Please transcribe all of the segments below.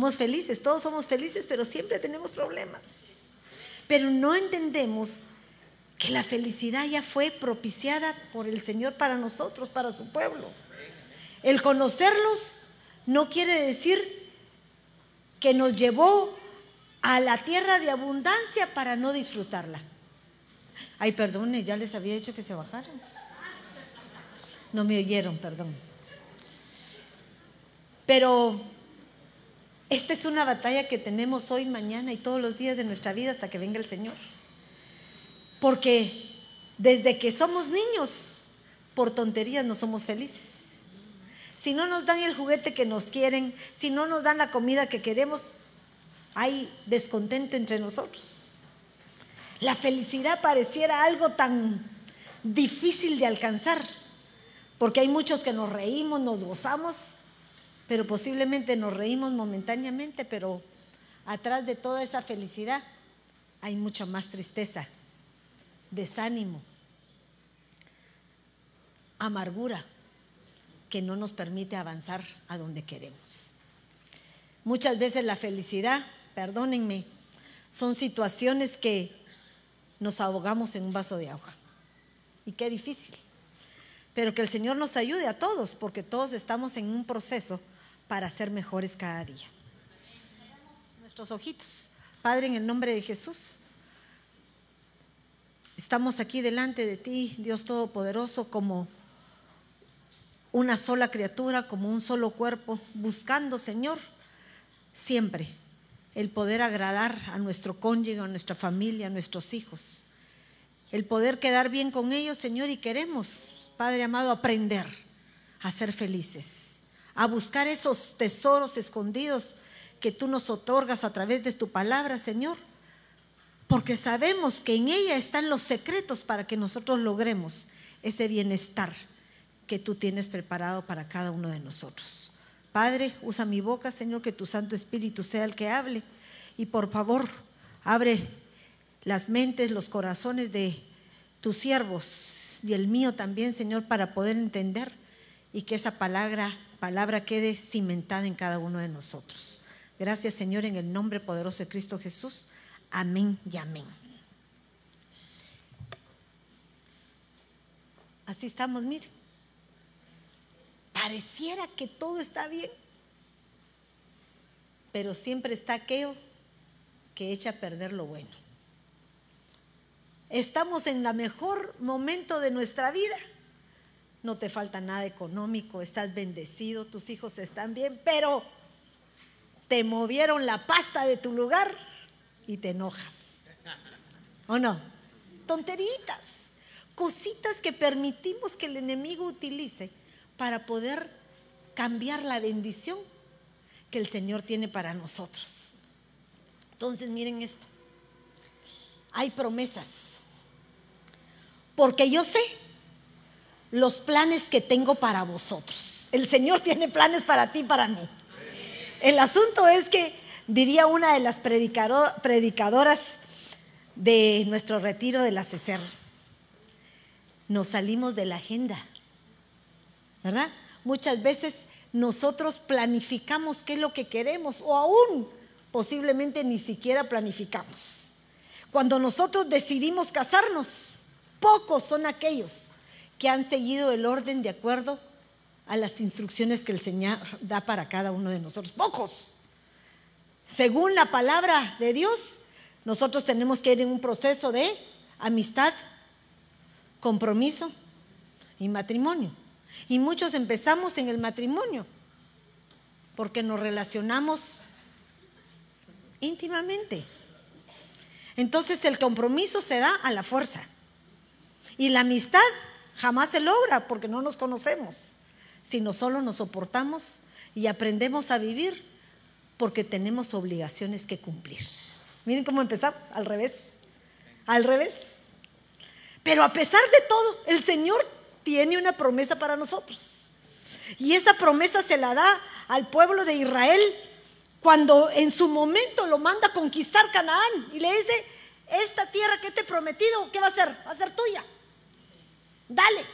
Somos felices, todos somos felices, pero siempre tenemos problemas. Pero no entendemos que la felicidad ya fue propiciada por el Señor para nosotros, para su pueblo. El conocerlos no quiere decir que nos llevó a la tierra de abundancia para no disfrutarla. Ay, perdone, ya les había dicho que se bajaran. No me oyeron, perdón. Pero esta es una batalla que tenemos hoy, mañana y todos los días de nuestra vida hasta que venga el Señor. Porque desde que somos niños, por tonterías no somos felices. Si no nos dan el juguete que nos quieren, si no nos dan la comida que queremos, hay descontento entre nosotros. La felicidad pareciera algo tan difícil de alcanzar, porque hay muchos que nos reímos, nos gozamos, pero posiblemente nos reímos momentáneamente, pero atrás de toda esa felicidad hay mucha más tristeza, desánimo, amargura que no nos permite avanzar a donde queremos. Muchas veces la felicidad, perdónenme, son situaciones que nos ahogamos en un vaso de agua. Y qué difícil. Pero que el Señor nos ayude a todos, porque todos estamos en un proceso para ser mejores cada día. Nuestros ojitos. Padre, en el nombre de Jesús, estamos aquí delante de ti, Dios Todopoderoso, como una sola criatura, como un solo cuerpo, buscando, Señor, siempre el poder agradar a nuestro cónyuge, a nuestra familia, a nuestros hijos, el poder quedar bien con ellos, Señor, y queremos, Padre amado, aprender a ser felices a buscar esos tesoros escondidos que tú nos otorgas a través de tu palabra, Señor, porque sabemos que en ella están los secretos para que nosotros logremos ese bienestar que tú tienes preparado para cada uno de nosotros. Padre, usa mi boca, Señor, que tu Santo Espíritu sea el que hable y por favor, abre las mentes, los corazones de tus siervos y el mío también, Señor, para poder entender y que esa palabra palabra quede cimentada en cada uno de nosotros. Gracias Señor en el nombre poderoso de Cristo Jesús. Amén y amén. Así estamos, mire. Pareciera que todo está bien, pero siempre está aquello que echa a perder lo bueno. Estamos en el mejor momento de nuestra vida no te falta nada económico, estás bendecido, tus hijos están bien, pero te movieron la pasta de tu lugar y te enojas. ¿O no? Tonteritas, cositas que permitimos que el enemigo utilice para poder cambiar la bendición que el Señor tiene para nosotros. Entonces miren esto, hay promesas, porque yo sé los planes que tengo para vosotros. El Señor tiene planes para ti y para mí. El asunto es que, diría una de las predicadoras de nuestro retiro de la nos salimos de la agenda, ¿verdad? Muchas veces nosotros planificamos qué es lo que queremos o aún posiblemente ni siquiera planificamos. Cuando nosotros decidimos casarnos, pocos son aquellos que han seguido el orden de acuerdo a las instrucciones que el Señor da para cada uno de nosotros. Pocos. Según la palabra de Dios, nosotros tenemos que ir en un proceso de amistad, compromiso y matrimonio. Y muchos empezamos en el matrimonio porque nos relacionamos íntimamente. Entonces el compromiso se da a la fuerza. Y la amistad Jamás se logra porque no nos conocemos, sino solo nos soportamos y aprendemos a vivir porque tenemos obligaciones que cumplir. Miren cómo empezamos, al revés, al revés. Pero a pesar de todo, el Señor tiene una promesa para nosotros. Y esa promesa se la da al pueblo de Israel cuando en su momento lo manda a conquistar Canaán y le dice, esta tierra que te he prometido, ¿qué va a ser? Va a ser tuya dale.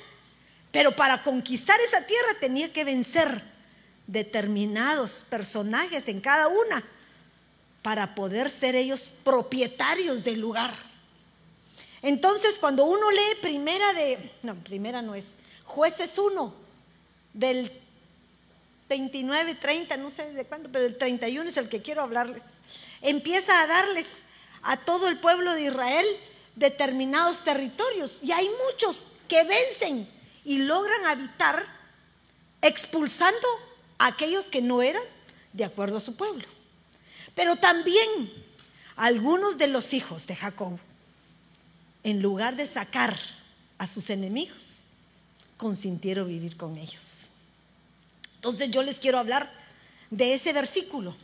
Pero para conquistar esa tierra tenía que vencer determinados personajes en cada una para poder ser ellos propietarios del lugar. Entonces, cuando uno lee primera de, no, primera no es, jueces 1, del 29, 30, no sé de cuándo, pero el 31 es el que quiero hablarles. Empieza a darles a todo el pueblo de Israel determinados territorios. Y hay muchos que vencen y logran habitar expulsando a aquellos que no eran de acuerdo a su pueblo. Pero también algunos de los hijos de Jacob, en lugar de sacar a sus enemigos, consintieron vivir con ellos. Entonces yo les quiero hablar de ese versículo,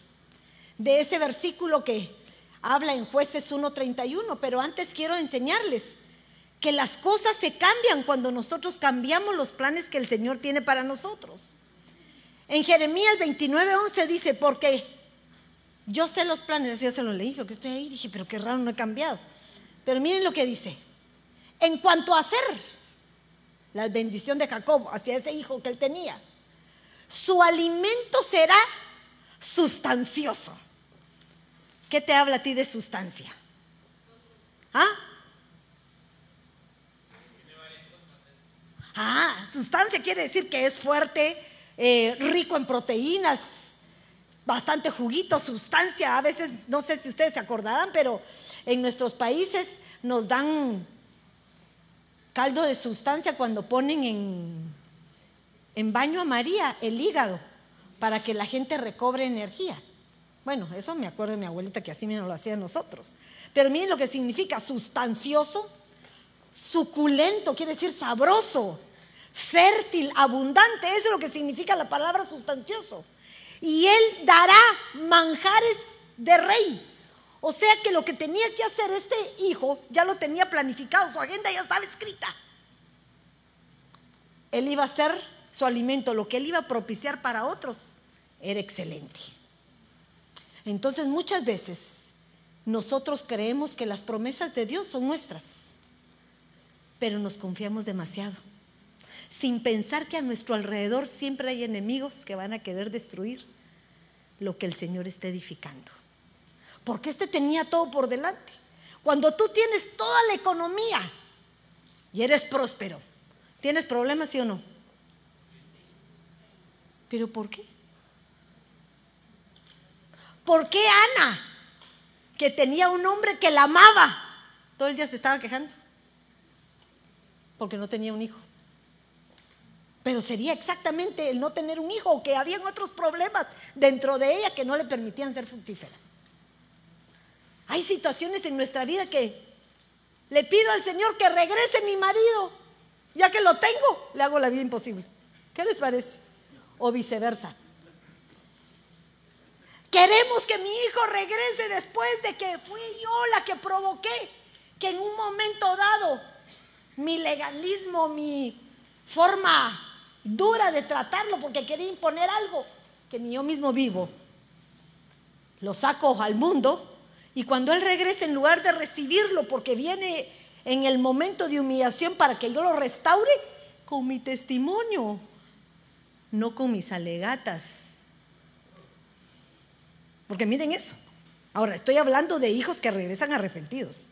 de ese versículo que habla en jueces 1.31, pero antes quiero enseñarles que las cosas se cambian cuando nosotros cambiamos los planes que el Señor tiene para nosotros. En Jeremías 29.11 dice, porque yo sé los planes, yo se lo leí, que estoy ahí, dije, pero qué raro, no he cambiado. Pero miren lo que dice, en cuanto a hacer la bendición de Jacob hacia ese hijo que él tenía, su alimento será sustancioso. ¿Qué te habla a ti de sustancia? ¿Ah? Ah, sustancia quiere decir que es fuerte, eh, rico en proteínas, bastante juguito, sustancia. A veces, no sé si ustedes se acordarán, pero en nuestros países nos dan caldo de sustancia cuando ponen en, en baño a María el hígado para que la gente recobre energía. Bueno, eso me acuerdo de mi abuelita que así mismo lo hacía nosotros. Pero miren lo que significa sustancioso, suculento, quiere decir sabroso, fértil, abundante. Eso es lo que significa la palabra sustancioso. Y él dará manjares de rey. O sea que lo que tenía que hacer este hijo ya lo tenía planificado, su agenda ya estaba escrita. Él iba a ser su alimento, lo que él iba a propiciar para otros era excelente. Entonces muchas veces nosotros creemos que las promesas de Dios son nuestras, pero nos confiamos demasiado, sin pensar que a nuestro alrededor siempre hay enemigos que van a querer destruir lo que el Señor está edificando. Porque este tenía todo por delante. Cuando tú tienes toda la economía y eres próspero, ¿tienes problemas, sí o no? ¿Pero por qué? ¿Por qué Ana, que tenía un hombre que la amaba, todo el día se estaba quejando? Porque no tenía un hijo. Pero sería exactamente el no tener un hijo o que habían otros problemas dentro de ella que no le permitían ser fructífera. Hay situaciones en nuestra vida que le pido al Señor que regrese mi marido. Ya que lo tengo, le hago la vida imposible. ¿Qué les parece? O viceversa. Queremos que mi hijo regrese después de que fui yo la que provoqué que en un momento dado mi legalismo, mi forma dura de tratarlo porque quería imponer algo que ni yo mismo vivo, lo saco al mundo y cuando él regrese en lugar de recibirlo porque viene en el momento de humillación para que yo lo restaure, con mi testimonio, no con mis alegatas porque miren eso. Ahora, estoy hablando de hijos que regresan arrepentidos,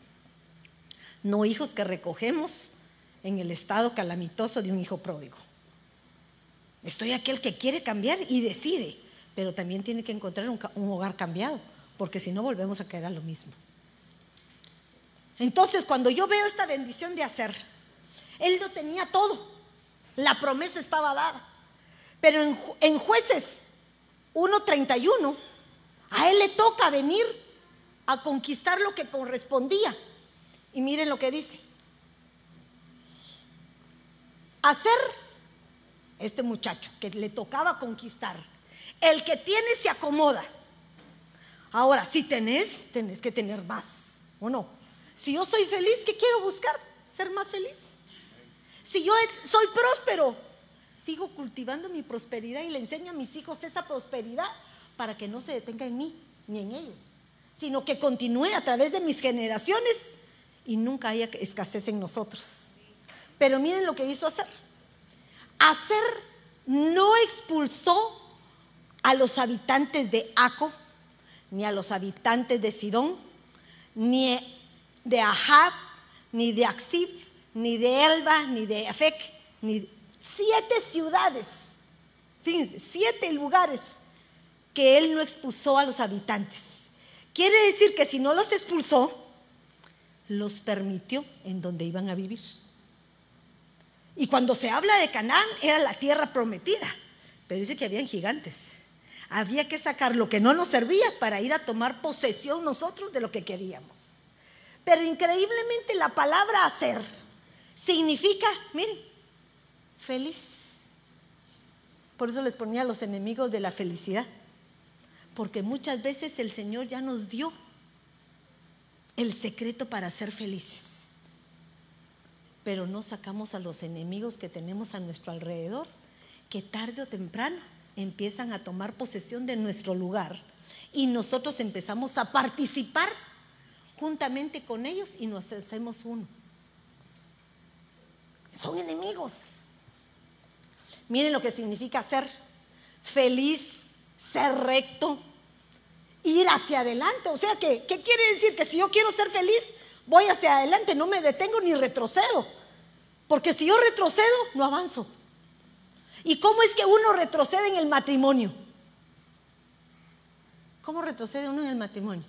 no hijos que recogemos en el estado calamitoso de un hijo pródigo. Estoy aquel que quiere cambiar y decide, pero también tiene que encontrar un, hogar cambiado, porque si no volvemos a caer a lo mismo. Entonces, cuando yo veo esta bendición de hacer, él lo tenía todo, la promesa estaba dada, pero en, en jueces 1.31 a él le toca venir a conquistar lo que correspondía. Y miren lo que dice. Hacer este muchacho que le tocaba conquistar. El que tiene se acomoda. Ahora, si tenés, tenés que tener más, ¿o no? Si yo soy feliz, ¿qué quiero buscar? Ser más feliz. Si yo soy próspero, sigo cultivando mi prosperidad y le enseño a mis hijos esa prosperidad para que no se detenga en mí ni en ellos, sino que continúe a través de mis generaciones y nunca haya escasez en nosotros. Pero miren lo que hizo hacer. Hacer no expulsó a los habitantes de Aco, ni a los habitantes de Sidón, ni de Ahab, ni de Axib, ni de Elba, ni de Afec, ni siete ciudades, fíjense, siete lugares que él no expulsó a los habitantes. Quiere decir que si no los expulsó, los permitió en donde iban a vivir. Y cuando se habla de Canaán, era la tierra prometida, pero dice que habían gigantes. Había que sacar lo que no nos servía para ir a tomar posesión nosotros de lo que queríamos. Pero increíblemente la palabra hacer significa, miren, feliz. Por eso les ponía a los enemigos de la felicidad. Porque muchas veces el Señor ya nos dio el secreto para ser felices. Pero no sacamos a los enemigos que tenemos a nuestro alrededor, que tarde o temprano empiezan a tomar posesión de nuestro lugar y nosotros empezamos a participar juntamente con ellos y nos hacemos uno. Son enemigos. Miren lo que significa ser feliz, ser recto, ir hacia adelante. O sea, que, ¿qué quiere decir? Que si yo quiero ser feliz, voy hacia adelante, no me detengo ni retrocedo. Porque si yo retrocedo, no avanzo. ¿Y cómo es que uno retrocede en el matrimonio? ¿Cómo retrocede uno en el matrimonio?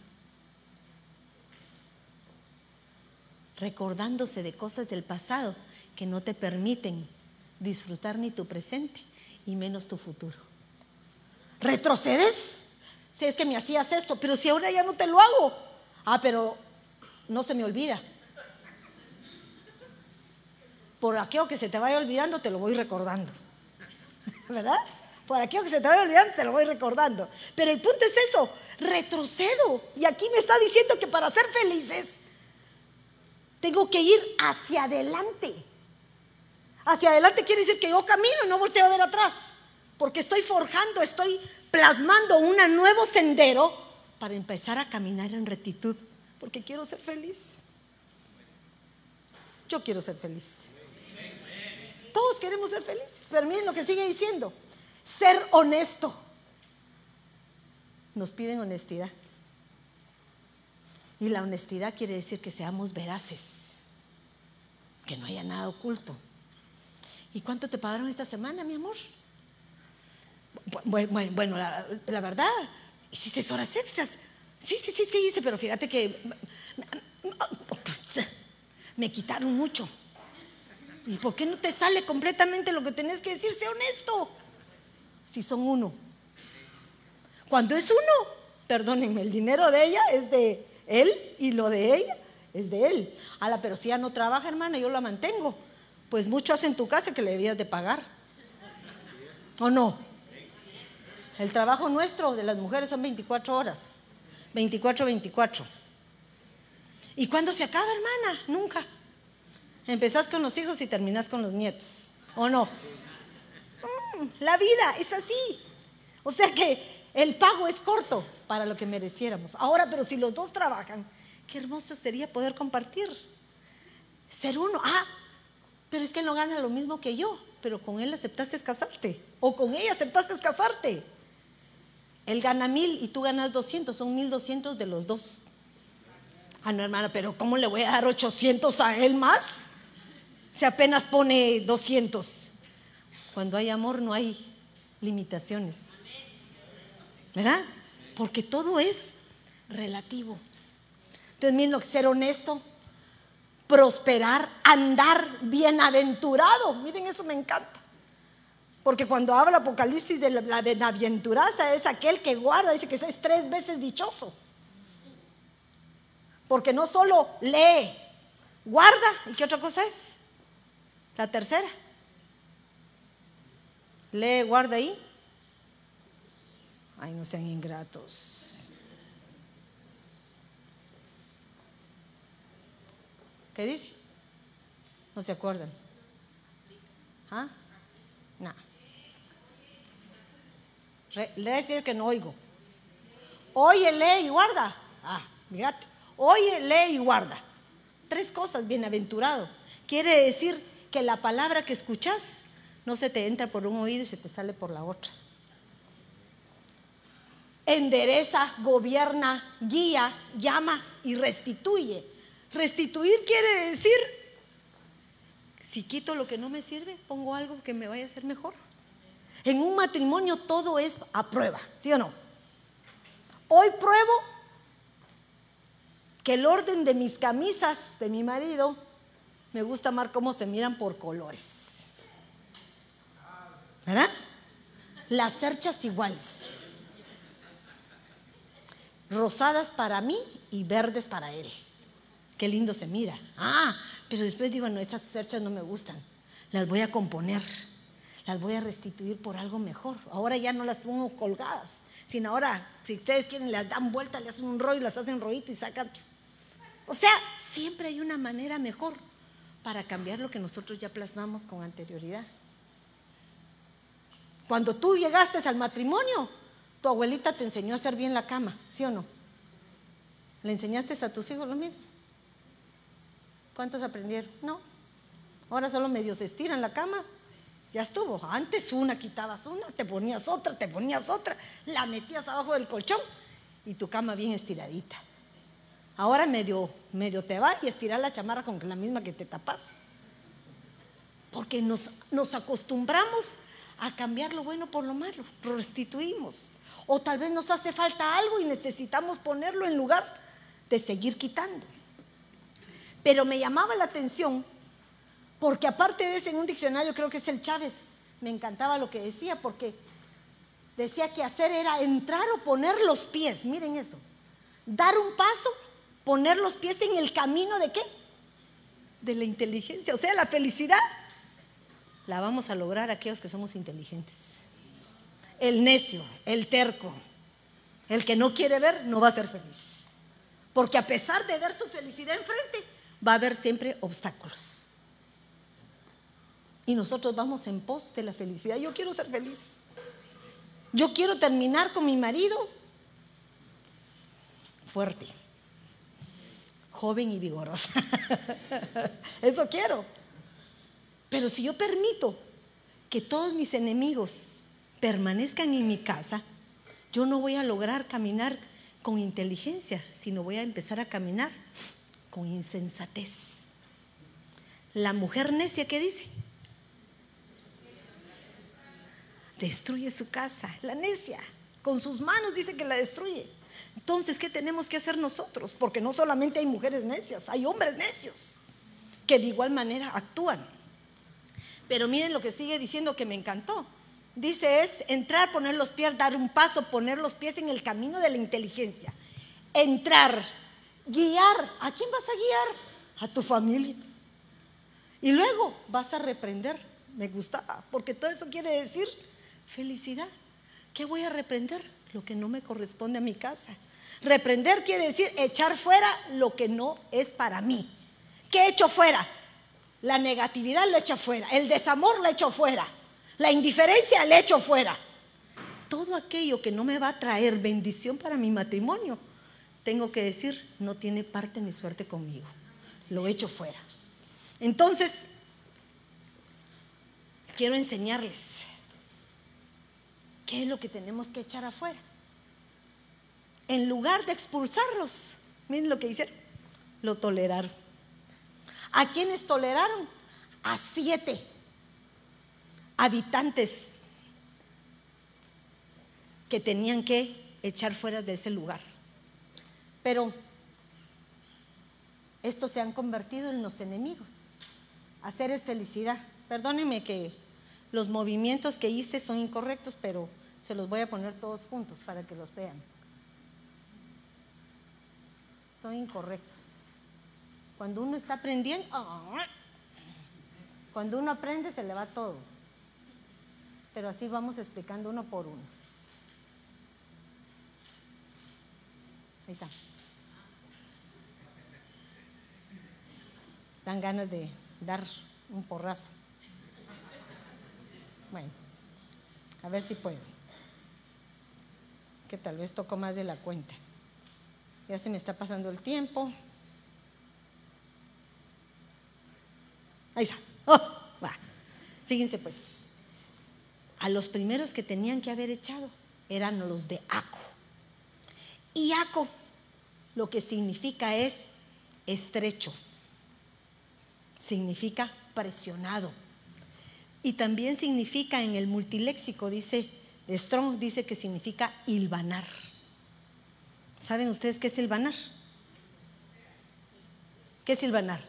Recordándose de cosas del pasado que no te permiten disfrutar ni tu presente y menos tu futuro. ¿Retrocedes? Si es que me hacías esto, pero si ahora ya no te lo hago. Ah, pero no se me olvida. Por aquello que se te vaya olvidando, te lo voy recordando. ¿verdad? Por aquello que se te va olvidando, te lo voy recordando. Pero el punto es eso, retrocedo. Y aquí me está diciendo que para ser felices, tengo que ir hacia adelante. Hacia adelante quiere decir que yo camino y no volteo a ver atrás. Porque estoy forjando, estoy plasmando un nuevo sendero para empezar a caminar en rectitud. Porque quiero ser feliz. Yo quiero ser feliz. Todos queremos ser felices. Pero miren lo que sigue diciendo. Ser honesto. Nos piden honestidad. Y la honestidad quiere decir que seamos veraces. Que no haya nada oculto. ¿Y cuánto te pagaron esta semana, mi amor? Bueno, la, la verdad, hiciste horas extras. Sí, sí, sí, sí, hice, pero fíjate que me quitaron mucho. ¿Y por qué no te sale completamente lo que tenés que decir? Sé honesto. Si son uno. Cuando es uno, perdónenme, el dinero de ella es de él y lo de ella es de él. Ala, pero si ya no trabaja, hermana, yo la mantengo. Pues mucho hace en tu casa que le debías de pagar. ¿O no? El trabajo nuestro de las mujeres son 24 horas. 24, 24. ¿Y cuándo se acaba, hermana? Nunca. Empezás con los hijos y terminás con los nietos. ¿O no? Mm, la vida es así. O sea que el pago es corto para lo que mereciéramos. Ahora, pero si los dos trabajan, qué hermoso sería poder compartir. Ser uno. Ah, pero es que él no gana lo mismo que yo, pero con él aceptaste casarte. O con ella aceptaste casarte. Él gana mil y tú ganas doscientos, son mil doscientos de los dos. Ah, no, hermana, pero ¿cómo le voy a dar ochocientos a él más? se apenas pone 200. Cuando hay amor no hay limitaciones. ¿Verdad? Porque todo es relativo. Entonces, miren, ser honesto, prosperar, andar bienaventurado. Miren, eso me encanta. Porque cuando habla Apocalipsis de la bienaventuranza es aquel que guarda, dice que es tres veces dichoso. Porque no solo lee, guarda, ¿y qué otra cosa es? La tercera. Lee, guarda ahí. Ay, no sean ingratos. ¿Qué dice? No se acuerdan. ¿Ah? No. Lee que no oigo. Oye, lee y guarda. Ah, mírate. Oye, lee y guarda. Tres cosas, bienaventurado. Quiere decir que la palabra que escuchas no se te entra por un oído y se te sale por la otra. endereza, gobierna, guía, llama y restituye. Restituir quiere decir, si quito lo que no me sirve, pongo algo que me vaya a hacer mejor. En un matrimonio todo es a prueba, ¿sí o no? Hoy pruebo que el orden de mis camisas de mi marido me gusta amar cómo se miran por colores. ¿Verdad? Las cerchas iguales. Rosadas para mí y verdes para él. Qué lindo se mira. Ah, pero después digo, no, estas cerchas no me gustan. Las voy a componer. Las voy a restituir por algo mejor. Ahora ya no las pongo colgadas, sino ahora, si ustedes quieren, las dan vuelta, le hacen un rollo, las hacen rollito y sacan. O sea, siempre hay una manera mejor para cambiar lo que nosotros ya plasmamos con anterioridad. Cuando tú llegaste al matrimonio, tu abuelita te enseñó a hacer bien la cama, ¿sí o no? ¿Le enseñaste a tus hijos lo mismo? ¿Cuántos aprendieron? No. Ahora solo medio se estiran la cama. Ya estuvo. Antes una quitabas una, te ponías otra, te ponías otra, la metías abajo del colchón y tu cama bien estiradita. Ahora medio, medio te va y estirar la chamarra con la misma que te tapas. Porque nos, nos acostumbramos a cambiar lo bueno por lo malo, lo restituimos. O tal vez nos hace falta algo y necesitamos ponerlo en lugar de seguir quitando. Pero me llamaba la atención porque aparte de ese en un diccionario creo que es el Chávez, me encantaba lo que decía porque decía que hacer era entrar o poner los pies, miren eso, dar un paso poner los pies en el camino de qué? De la inteligencia. O sea, la felicidad la vamos a lograr aquellos que somos inteligentes. El necio, el terco, el que no quiere ver, no va a ser feliz. Porque a pesar de ver su felicidad enfrente, va a haber siempre obstáculos. Y nosotros vamos en pos de la felicidad. Yo quiero ser feliz. Yo quiero terminar con mi marido fuerte joven y vigorosa. Eso quiero. Pero si yo permito que todos mis enemigos permanezcan en mi casa, yo no voy a lograr caminar con inteligencia, sino voy a empezar a caminar con insensatez. La mujer necia, ¿qué dice? Destruye su casa. La necia, con sus manos dice que la destruye. Entonces, ¿qué tenemos que hacer nosotros? Porque no solamente hay mujeres necias, hay hombres necios que de igual manera actúan. Pero miren lo que sigue diciendo que me encantó. Dice es entrar, poner los pies, dar un paso, poner los pies en el camino de la inteligencia. Entrar, guiar. ¿A quién vas a guiar? A tu familia. Y luego vas a reprender. Me gustaba, porque todo eso quiere decir felicidad. ¿Qué voy a reprender? Lo que no me corresponde a mi casa. Reprender quiere decir echar fuera lo que no es para mí. ¿Qué he hecho fuera? La negatividad lo he hecho fuera, el desamor lo he hecho fuera, la indiferencia lo he hecho fuera. Todo aquello que no me va a traer bendición para mi matrimonio, tengo que decir, no tiene parte ni suerte conmigo. Lo he hecho fuera. Entonces, quiero enseñarles qué es lo que tenemos que echar afuera en lugar de expulsarlos, miren lo que hicieron, lo toleraron. ¿A quiénes toleraron? A siete habitantes que tenían que echar fuera de ese lugar. Pero estos se han convertido en los enemigos. Hacer es felicidad. Perdónenme que los movimientos que hice son incorrectos, pero se los voy a poner todos juntos para que los vean son incorrectos. Cuando uno está aprendiendo, cuando uno aprende se le va todo. Pero así vamos explicando uno por uno. Ahí está. Dan ganas de dar un porrazo. Bueno, a ver si puedo. Que tal vez toco más de la cuenta. Ya se me está pasando el tiempo. Ahí está. Oh, Fíjense pues, a los primeros que tenían que haber echado eran los de Aco. Iaco lo que significa es estrecho, significa presionado. Y también significa en el multiléxico, dice Strong, dice que significa hilvanar. ¿Saben ustedes qué es hilvanar? ¿Qué es hilvanar?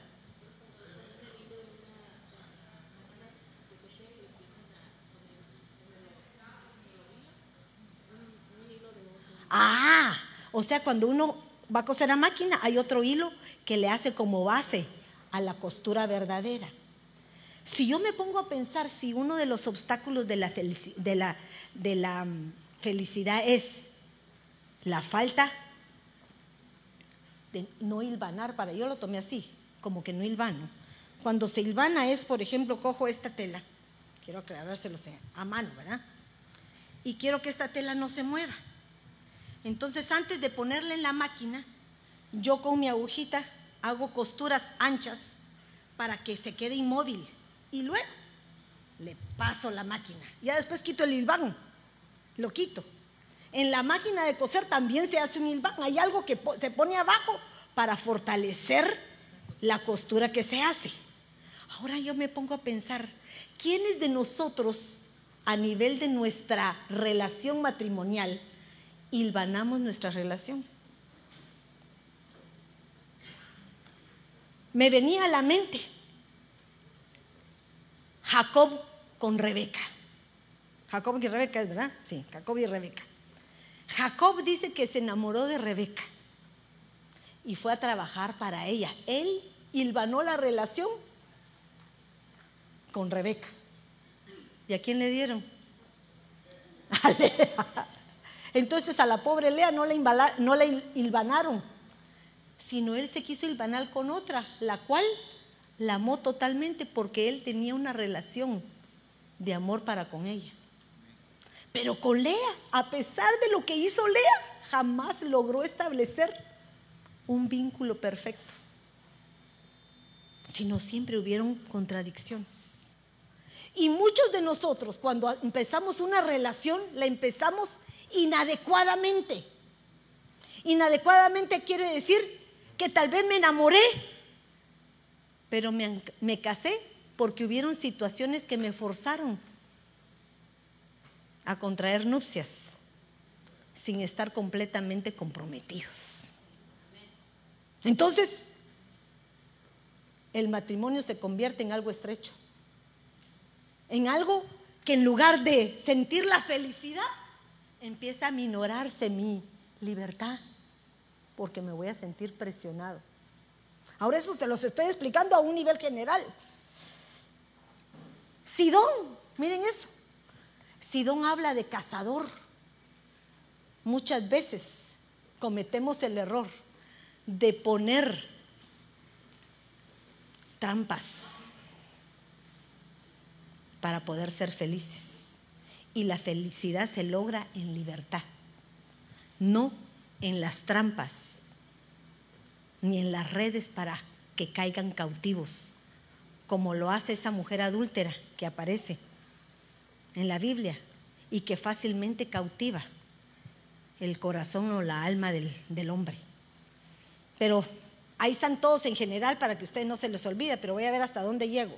Ah, o sea, cuando uno va a coser a máquina, hay otro hilo que le hace como base a la costura verdadera. Si yo me pongo a pensar si uno de los obstáculos de la, de la, de la mm, felicidad es la falta de no hilvanar, para yo lo tomé así, como que no hilvano. Cuando se hilvana es, por ejemplo, cojo esta tela, quiero aclarárselo a mano, ¿verdad? Y quiero que esta tela no se mueva. Entonces, antes de ponerla en la máquina, yo con mi agujita hago costuras anchas para que se quede inmóvil. Y luego le paso la máquina. Ya después quito el hilván, lo quito. En la máquina de coser también se hace un hilván. Hay algo que se pone abajo para fortalecer la costura que se hace. Ahora yo me pongo a pensar, ¿quiénes de nosotros a nivel de nuestra relación matrimonial hilvanamos nuestra relación. Me venía a la mente Jacob con Rebeca. Jacob y Rebeca, ¿verdad? Sí, Jacob y Rebeca. Jacob dice que se enamoró de Rebeca y fue a trabajar para ella. Él hilvanó la relación con Rebeca. ¿Y a quién le dieron? Entonces a la pobre Lea no la, no hilvanaron, sino él se quiso hilvanar con otra, la cual la amó totalmente porque él tenía una relación de amor para con ella. Pero con Lea, a pesar de lo que hizo Lea, jamás logró establecer un vínculo perfecto, sino siempre hubieron contradicciones. Y muchos de nosotros, cuando empezamos una relación, la empezamos inadecuadamente. Inadecuadamente quiere decir que tal vez me enamoré, pero me, me casé porque hubieron situaciones que me forzaron a contraer nupcias sin estar completamente comprometidos. Entonces, el matrimonio se convierte en algo estrecho, en algo que en lugar de sentir la felicidad, empieza a minorarse mi libertad porque me voy a sentir presionado. Ahora eso se los estoy explicando a un nivel general. Sidón, miren eso. Sidón habla de cazador. Muchas veces cometemos el error de poner trampas para poder ser felices y la felicidad se logra en libertad, no en las trampas ni en las redes para que caigan cautivos, como lo hace esa mujer adúltera que aparece en la Biblia y que fácilmente cautiva el corazón o la alma del, del hombre. Pero ahí están todos en general para que ustedes no se les olvide, pero voy a ver hasta dónde llego.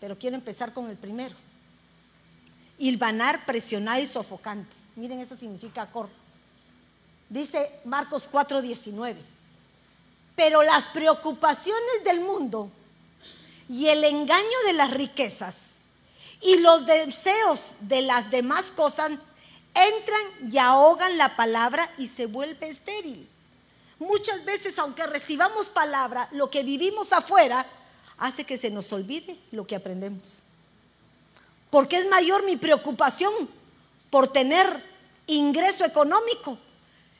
Pero quiero empezar con el primero hilvanar, presionar y sofocante. Miren, eso significa cor. Dice Marcos 4:19. Pero las preocupaciones del mundo y el engaño de las riquezas y los deseos de las demás cosas entran y ahogan la palabra y se vuelve estéril. Muchas veces, aunque recibamos palabra, lo que vivimos afuera hace que se nos olvide lo que aprendemos. Porque es mayor mi preocupación por tener ingreso económico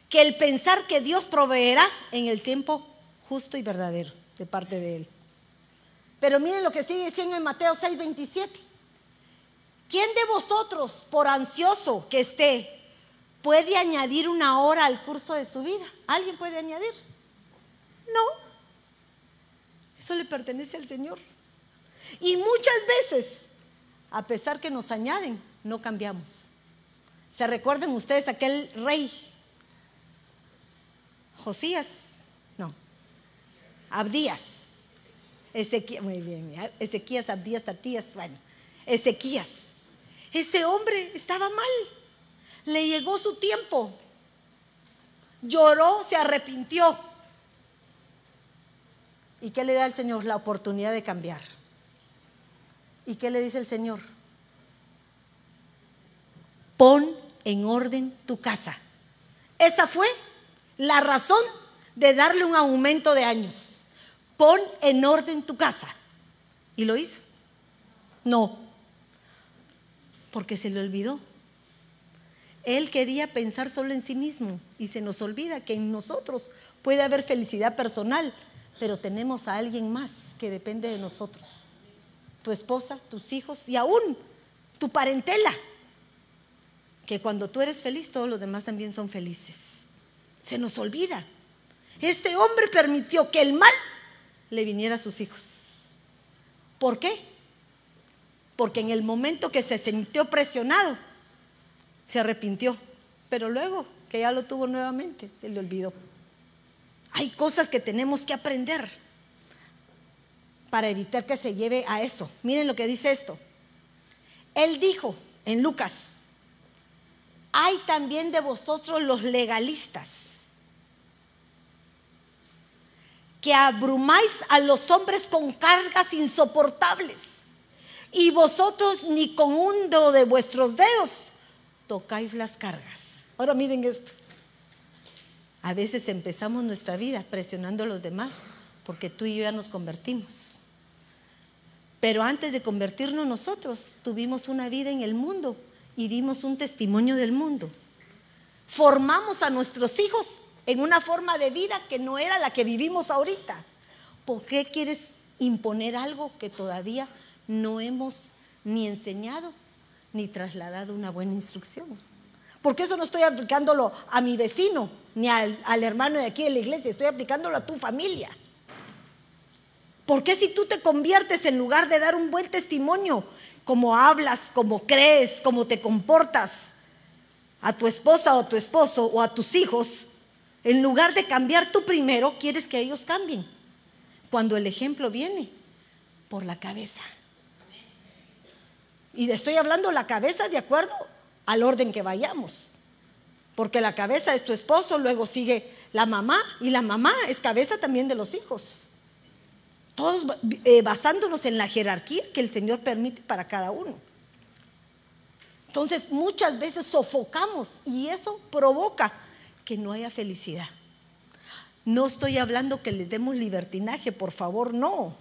que el pensar que Dios proveerá en el tiempo justo y verdadero de parte de Él. Pero miren lo que sigue diciendo en Mateo 6, 27. ¿Quién de vosotros, por ansioso que esté, puede añadir una hora al curso de su vida? ¿Alguien puede añadir? No. Eso le pertenece al Señor. Y muchas veces a pesar que nos añaden, no cambiamos. ¿Se recuerdan ustedes aquel rey Josías, Abdías, Ezequías, muy bien, Ezequías, Abdías, Tatías, bueno, Ezequías. Ese hombre estaba mal, le llegó su tiempo, lloró, se arrepintió. ¿Y qué le da el Señor? La oportunidad de cambiar. ¿Y qué le dice el Señor? Pon en orden tu casa. Esa fue la razón de darle un aumento de años. Pon en orden tu casa. ¿Y lo hizo? No, porque se le olvidó. Él quería pensar solo en sí mismo y se nos olvida que en nosotros puede haber felicidad personal, pero tenemos a alguien más que depende de nosotros. Tu esposa, tus hijos y aún tu parentela. Que cuando tú eres feliz, todos los demás también son felices. Se nos olvida. Este hombre permitió que el mal le viniera a sus hijos. ¿Por qué? Porque en el momento que se sintió presionado, se arrepintió. Pero luego que ya lo tuvo nuevamente, se le olvidó. Hay cosas que tenemos que aprender para evitar que se lleve a eso. Miren lo que dice esto. Él dijo en Lucas, hay también de vosotros los legalistas, que abrumáis a los hombres con cargas insoportables, y vosotros ni con un dedo de vuestros dedos tocáis las cargas. Ahora miren esto. A veces empezamos nuestra vida presionando a los demás porque tú y yo ya nos convertimos. Pero antes de convertirnos nosotros, tuvimos una vida en el mundo y dimos un testimonio del mundo. Formamos a nuestros hijos en una forma de vida que no era la que vivimos ahorita. ¿Por qué quieres imponer algo que todavía no hemos ni enseñado ni trasladado una buena instrucción? Porque eso no estoy aplicándolo a mi vecino ni al, hermano de aquí de la iglesia, estoy aplicándolo a tu familia. ¿Por qué si tú te conviertes en lugar de dar un buen testimonio, como hablas, como crees, como te comportas a tu esposa o a tu esposo o a tus hijos, en lugar de cambiar tú primero, quieres que ellos cambien? Cuando el ejemplo viene por la cabeza. Y estoy hablando la cabeza de acuerdo al orden que vayamos. Porque la cabeza es tu esposo, luego sigue la mamá y la mamá es cabeza también de los hijos. Todos eh, basándonos en la jerarquía que el Señor permite para cada uno. Entonces muchas veces sofocamos y eso provoca que no haya felicidad. No estoy hablando que les demos libertinaje, por favor, no.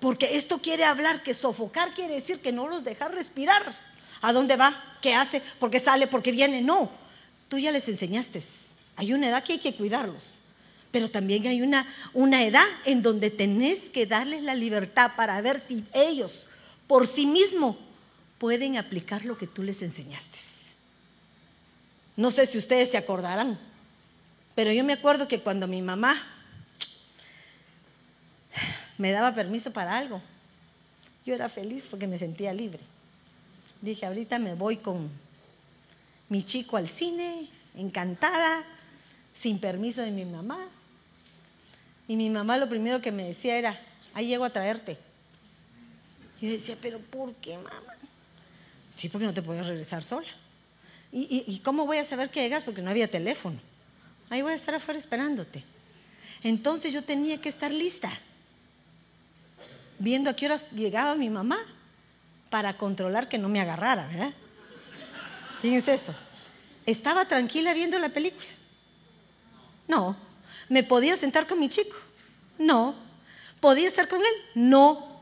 Porque esto quiere hablar que sofocar quiere decir que no los deja respirar. ¿A dónde va? ¿Qué hace? ¿Por qué sale? ¿Por qué viene? No, tú ya les enseñaste. Hay una edad que hay que cuidarlos, pero también hay una, una edad en donde tenés que darles la libertad para ver si ellos por sí mismos pueden aplicar lo que tú les enseñaste. No sé si ustedes se acordarán, pero yo me acuerdo que cuando mi mamá me daba permiso para algo, yo era feliz porque me sentía libre. Dije, ahorita me voy con mi chico al cine, encantada, sin permiso de mi mamá. Y mi mamá lo primero que me decía era, ahí llego a traerte. Yo decía, pero ¿por qué, mamá? Sí, porque no te puedes regresar sola. ¿Y, ¿Y, cómo voy a saber que llegas? Porque no había teléfono. Ahí voy a estar afuera esperándote. Entonces yo tenía que estar lista, viendo a qué horas llegaba mi mamá para controlar que no me agarrara, ¿verdad? Fíjense eso. ¿Estaba tranquila viendo la película? No. ¿Me podía sentar con mi chico? No. ¿Podía estar con él? No.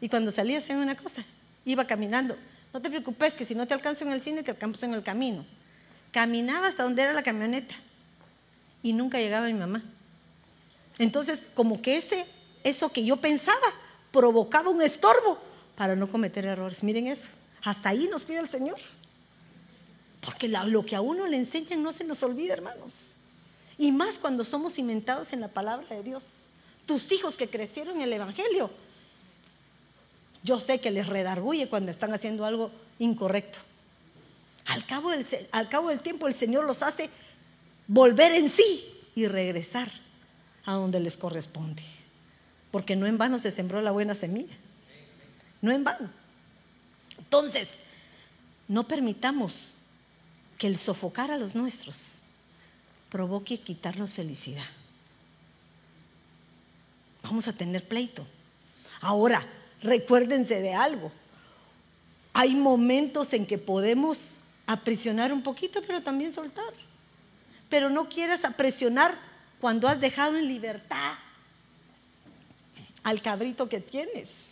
Y cuando salía hacía una cosa, iba caminando. No te preocupes que si no te alcanzo en el cine, te alcanzo en el camino. Caminaba hasta donde era la camioneta y nunca llegaba mi mamá. Entonces, como que ese, eso que yo pensaba provocaba un estorbo para no cometer errores. Miren eso. Hasta ahí nos pide el Señor. Porque lo que a uno le enseñan no se nos olvida, hermanos. Y más cuando somos cimentados en la palabra de Dios. Tus hijos que crecieron en el Evangelio. Yo sé que les redarguye cuando están haciendo algo incorrecto. Al cabo, del, al cabo del tiempo el Señor los hace volver en sí y regresar a donde les corresponde. Porque no en vano se sembró la buena semilla. No en vano. Entonces, no permitamos que el sofocar a los nuestros provoque quitarnos felicidad. Vamos a tener pleito. Ahora, recuérdense de algo. Hay momentos en que podemos aprisionar un poquito, pero también soltar. Pero no quieras apresionar cuando has dejado en libertad al cabrito que tienes.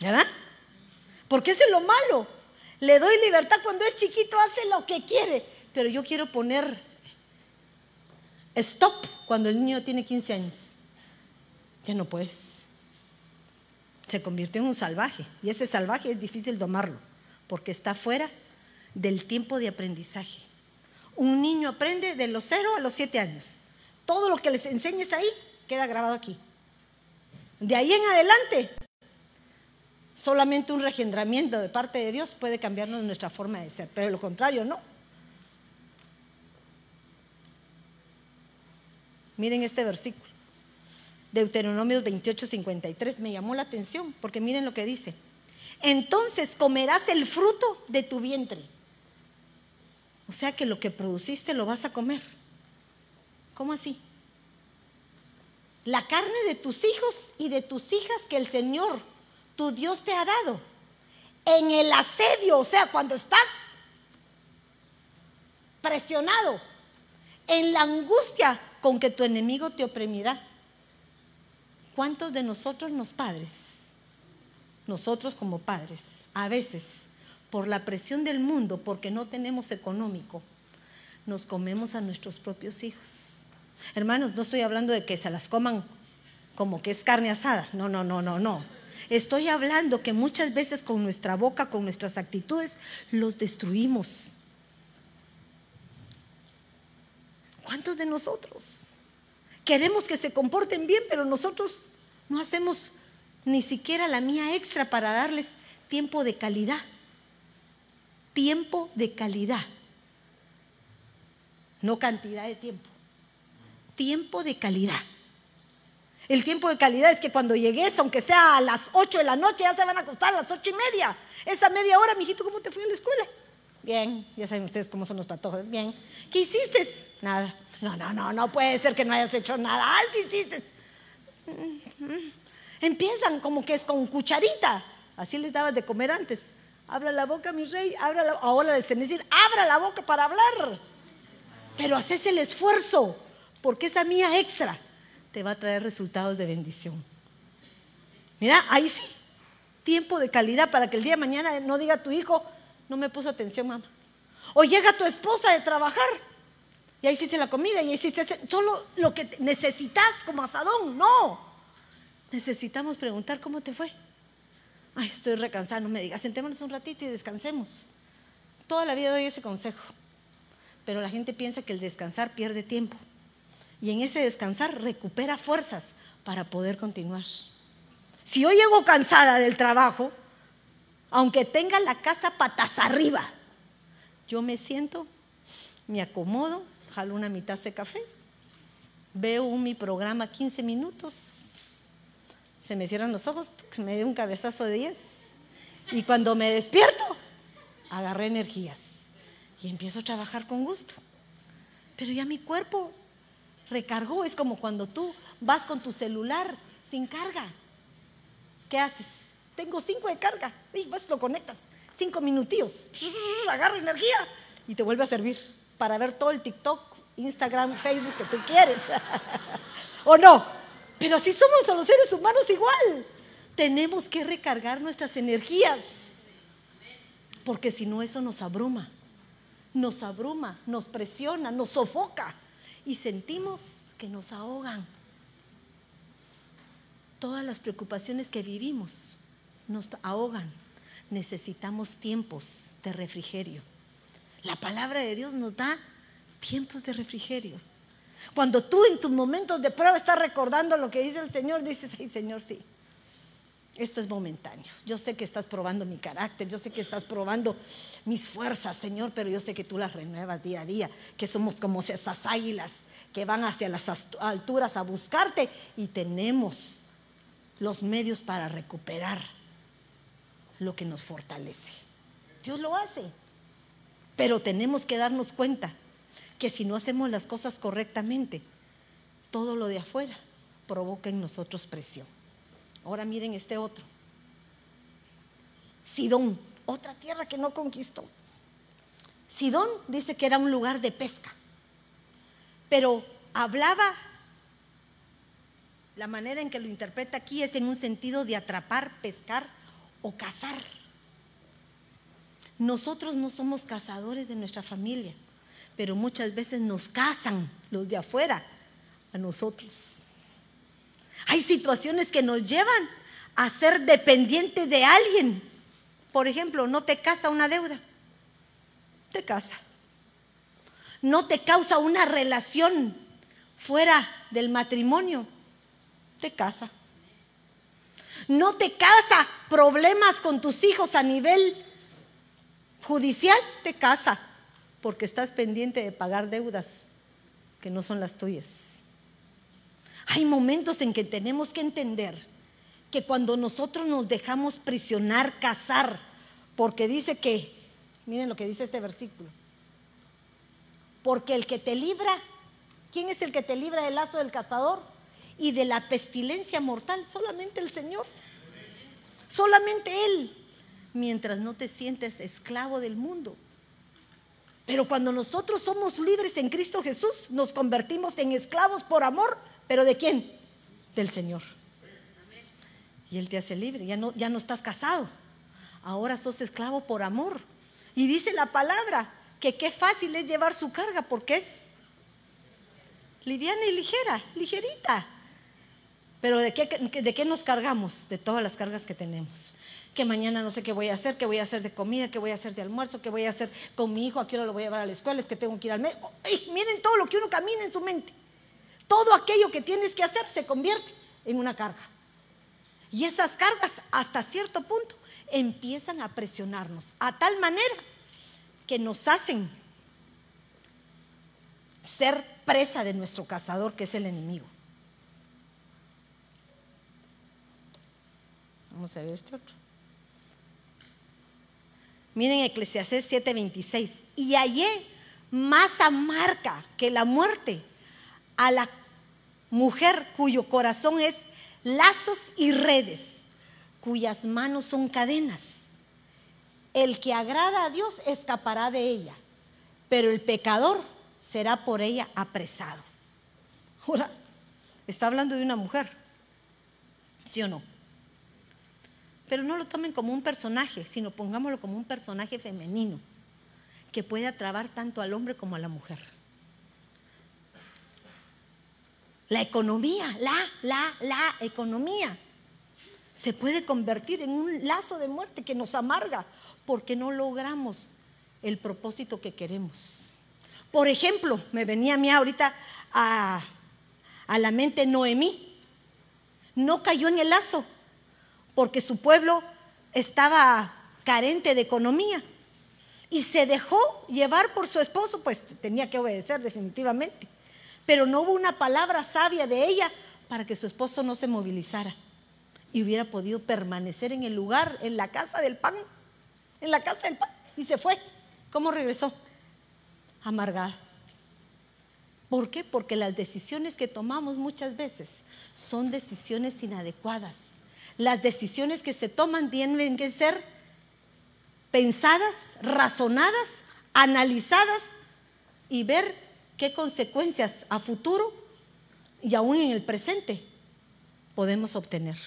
¿Verdad? Porque ese es lo malo. Le doy libertad cuando es chiquito, hace lo que quiere. Pero yo quiero poner stop cuando el niño tiene 15 años. Ya no puedes. Se convirtió en un salvaje. Y ese salvaje es difícil domarlo, porque está fuera del tiempo de aprendizaje. Un niño aprende de los 0 a los 7 años. Todo lo que les enseñes ahí queda grabado aquí. De ahí en adelante Solamente un regendramiento de parte de Dios puede cambiarnos nuestra forma de ser, pero lo contrario no. Miren este versículo. Deuteronomio 28, 53. Me llamó la atención porque miren lo que dice. Entonces comerás el fruto de tu vientre. O sea que lo que produciste lo vas a comer. ¿Cómo así? La carne de tus hijos y de tus hijas que el Señor tu Dios te ha dado. En el asedio, o sea, cuando estás presionado, en la angustia con que tu enemigo te oprimirá. ¿Cuántos de nosotros los padres, nosotros como padres, a veces, por la presión del mundo, porque no tenemos económico, nos comemos a nuestros propios hijos? Hermanos, no estoy hablando de que se las coman como que es carne asada. No, no, no, no, no. Estoy hablando que muchas veces con nuestra boca, con nuestras actitudes, los destruimos. ¿Cuántos de nosotros queremos que se comporten bien, pero nosotros no hacemos ni siquiera la mía extra para darles tiempo de calidad? Tiempo de calidad. No cantidad de tiempo. Tiempo de calidad. El tiempo de calidad es que cuando llegues, aunque sea a las 8 de la noche, ya se van a acostar a las ocho y media. Esa media hora, mijito, ¿cómo te fue a la escuela? Bien, ya saben ustedes cómo son los patojos. Bien. ¿Qué hiciste? Nada. No, no, no, no puede ser que no hayas hecho nada. Algo hiciste. Empiezan como que es con cucharita. Así les dabas de comer antes. Abra la boca, mi rey. Abra la... Ahora les tenés que decir, abra la boca para hablar. Pero haces el esfuerzo, porque esa mía extra te va a traer resultados de bendición. Mira, ahí sí, tiempo de calidad para que el día de mañana no diga tu hijo, no me puso atención, mamá. O llega tu esposa de trabajar y ahí hiciste la comida y hiciste solo lo que necesitas como asadón. No, necesitamos preguntar cómo te fue. Ay, estoy recansada, no me digas, sentémonos un ratito y descansemos. Toda la vida doy ese consejo, pero la gente piensa que el descansar pierde tiempo y en ese descansar recupera fuerzas para poder continuar. Si yo llego cansada del trabajo, aunque tenga la casa patas arriba, yo me siento, me acomodo, jalo una mitad de café, veo mi programa 15 minutos, se me cierran los ojos, me dio un cabezazo de 10 y cuando me despierto, agarré energías y empiezo a trabajar con gusto. Pero ya mi cuerpo recargó. Es como cuando tú vas con tu celular sin carga. ¿Qué haces? Tengo cinco de carga. Y vas, lo conectas. Cinco minutillos. Agarra energía y te vuelve a servir para ver todo el TikTok, Instagram, Facebook que tú quieres. ¿O no? Pero si somos los seres humanos igual. Tenemos que recargar nuestras energías. Porque si no, eso nos abruma. Nos abruma, nos presiona, nos sofoca y sentimos que nos ahogan. Todas las preocupaciones que vivimos nos ahogan. Necesitamos tiempos de refrigerio. La palabra de Dios nos da tiempos de refrigerio. Cuando tú en tus momentos de prueba estás recordando lo que dice el Señor, dices, ay Señor, sí. esto es momentáneo. Yo sé que estás probando mi carácter, yo sé que estás probando mis fuerzas, Señor, pero yo sé que tú las renuevas día a día, que somos como esas águilas que van hacia las alturas a buscarte y tenemos los medios para recuperar lo que nos fortalece. Dios lo hace, pero tenemos que darnos cuenta que si no hacemos las cosas correctamente, todo lo de afuera provoca en nosotros presión. Ahora miren este otro. Sidón, otra tierra que no conquistó. Sidón dice que era un lugar de pesca, pero hablaba, la manera en que lo interpreta aquí es en un sentido de atrapar, pescar o cazar. Nosotros no somos cazadores de nuestra familia, pero muchas veces nos cazan los de afuera a nosotros. Hay situaciones que nos llevan a ser dependientes de alguien. Por ejemplo, no te casa una deuda, te casa. No te causa una relación fuera del matrimonio, te casa. No te casa problemas con tus hijos a nivel judicial, te casa, porque estás pendiente de pagar deudas que no son las tuyas. Hay momentos en que tenemos que entender que cuando nosotros nos dejamos prisionar, cazar, porque dice que, miren lo que dice este versículo, porque el que te libra, ¿quién es el que te libra del lazo del cazador y de la pestilencia mortal? Solamente el Señor, solamente Él, mientras no te sientes esclavo del mundo. Pero cuando nosotros somos libres en Cristo Jesús, nos convertimos en esclavos por amor ¿Pero de quién? Del Señor. Y Él te hace libre, ya no, estás casado. Ahora sos esclavo por amor. Y dice la palabra que qué fácil es llevar su carga porque es liviana y ligera, ligerita. Pero ¿de qué, ¿de qué nos cargamos? De todas las cargas que tenemos. Que mañana no sé qué voy a hacer, qué voy a hacer de comida, qué voy a hacer de almuerzo, qué voy a hacer con mi hijo, a qué hora lo voy a llevar a la escuela, es que tengo que ir al médico. miren todo lo que uno camina en su mente todo aquello que tienes que hacer se convierte en una carga. Y esas cargas hasta cierto punto empiezan a presionarnos a tal manera que nos hacen ser presa de nuestro cazador que es el enemigo. Vamos a ver este otro. Miren Eclesiastés 7:26. Y hallé más amarga que la muerte a la mujer cuyo corazón es lazos y redes, cuyas manos son cadenas. El que agrada a Dios escapará de ella, pero el pecador será por ella apresado. Ahora, está hablando de una mujer, ¿sí o no? Pero no lo tomen como un personaje, sino pongámoslo como un personaje femenino que puede atrabar tanto al hombre como a la mujer. La economía, la, la, la economía se puede convertir en un lazo de muerte que nos amarga porque no logramos el propósito que queremos. Por ejemplo, me venía a mí ahorita a, a la mente Noemí. No cayó en el lazo porque su pueblo estaba carente de economía y se dejó llevar por su esposo, pues tenía que obedecer definitivamente pero no hubo una palabra sabia de ella para que su esposo no se movilizara y hubiera podido permanecer en el lugar, en la casa del pan, en la casa del pan, y se fue. ¿Cómo regresó? Amargada. ¿Por qué? Porque las decisiones que tomamos muchas veces son decisiones inadecuadas. Las decisiones que se toman tienen que ser pensadas, razonadas, analizadas y ver qué consecuencias a futuro y aún en el presente podemos obtener.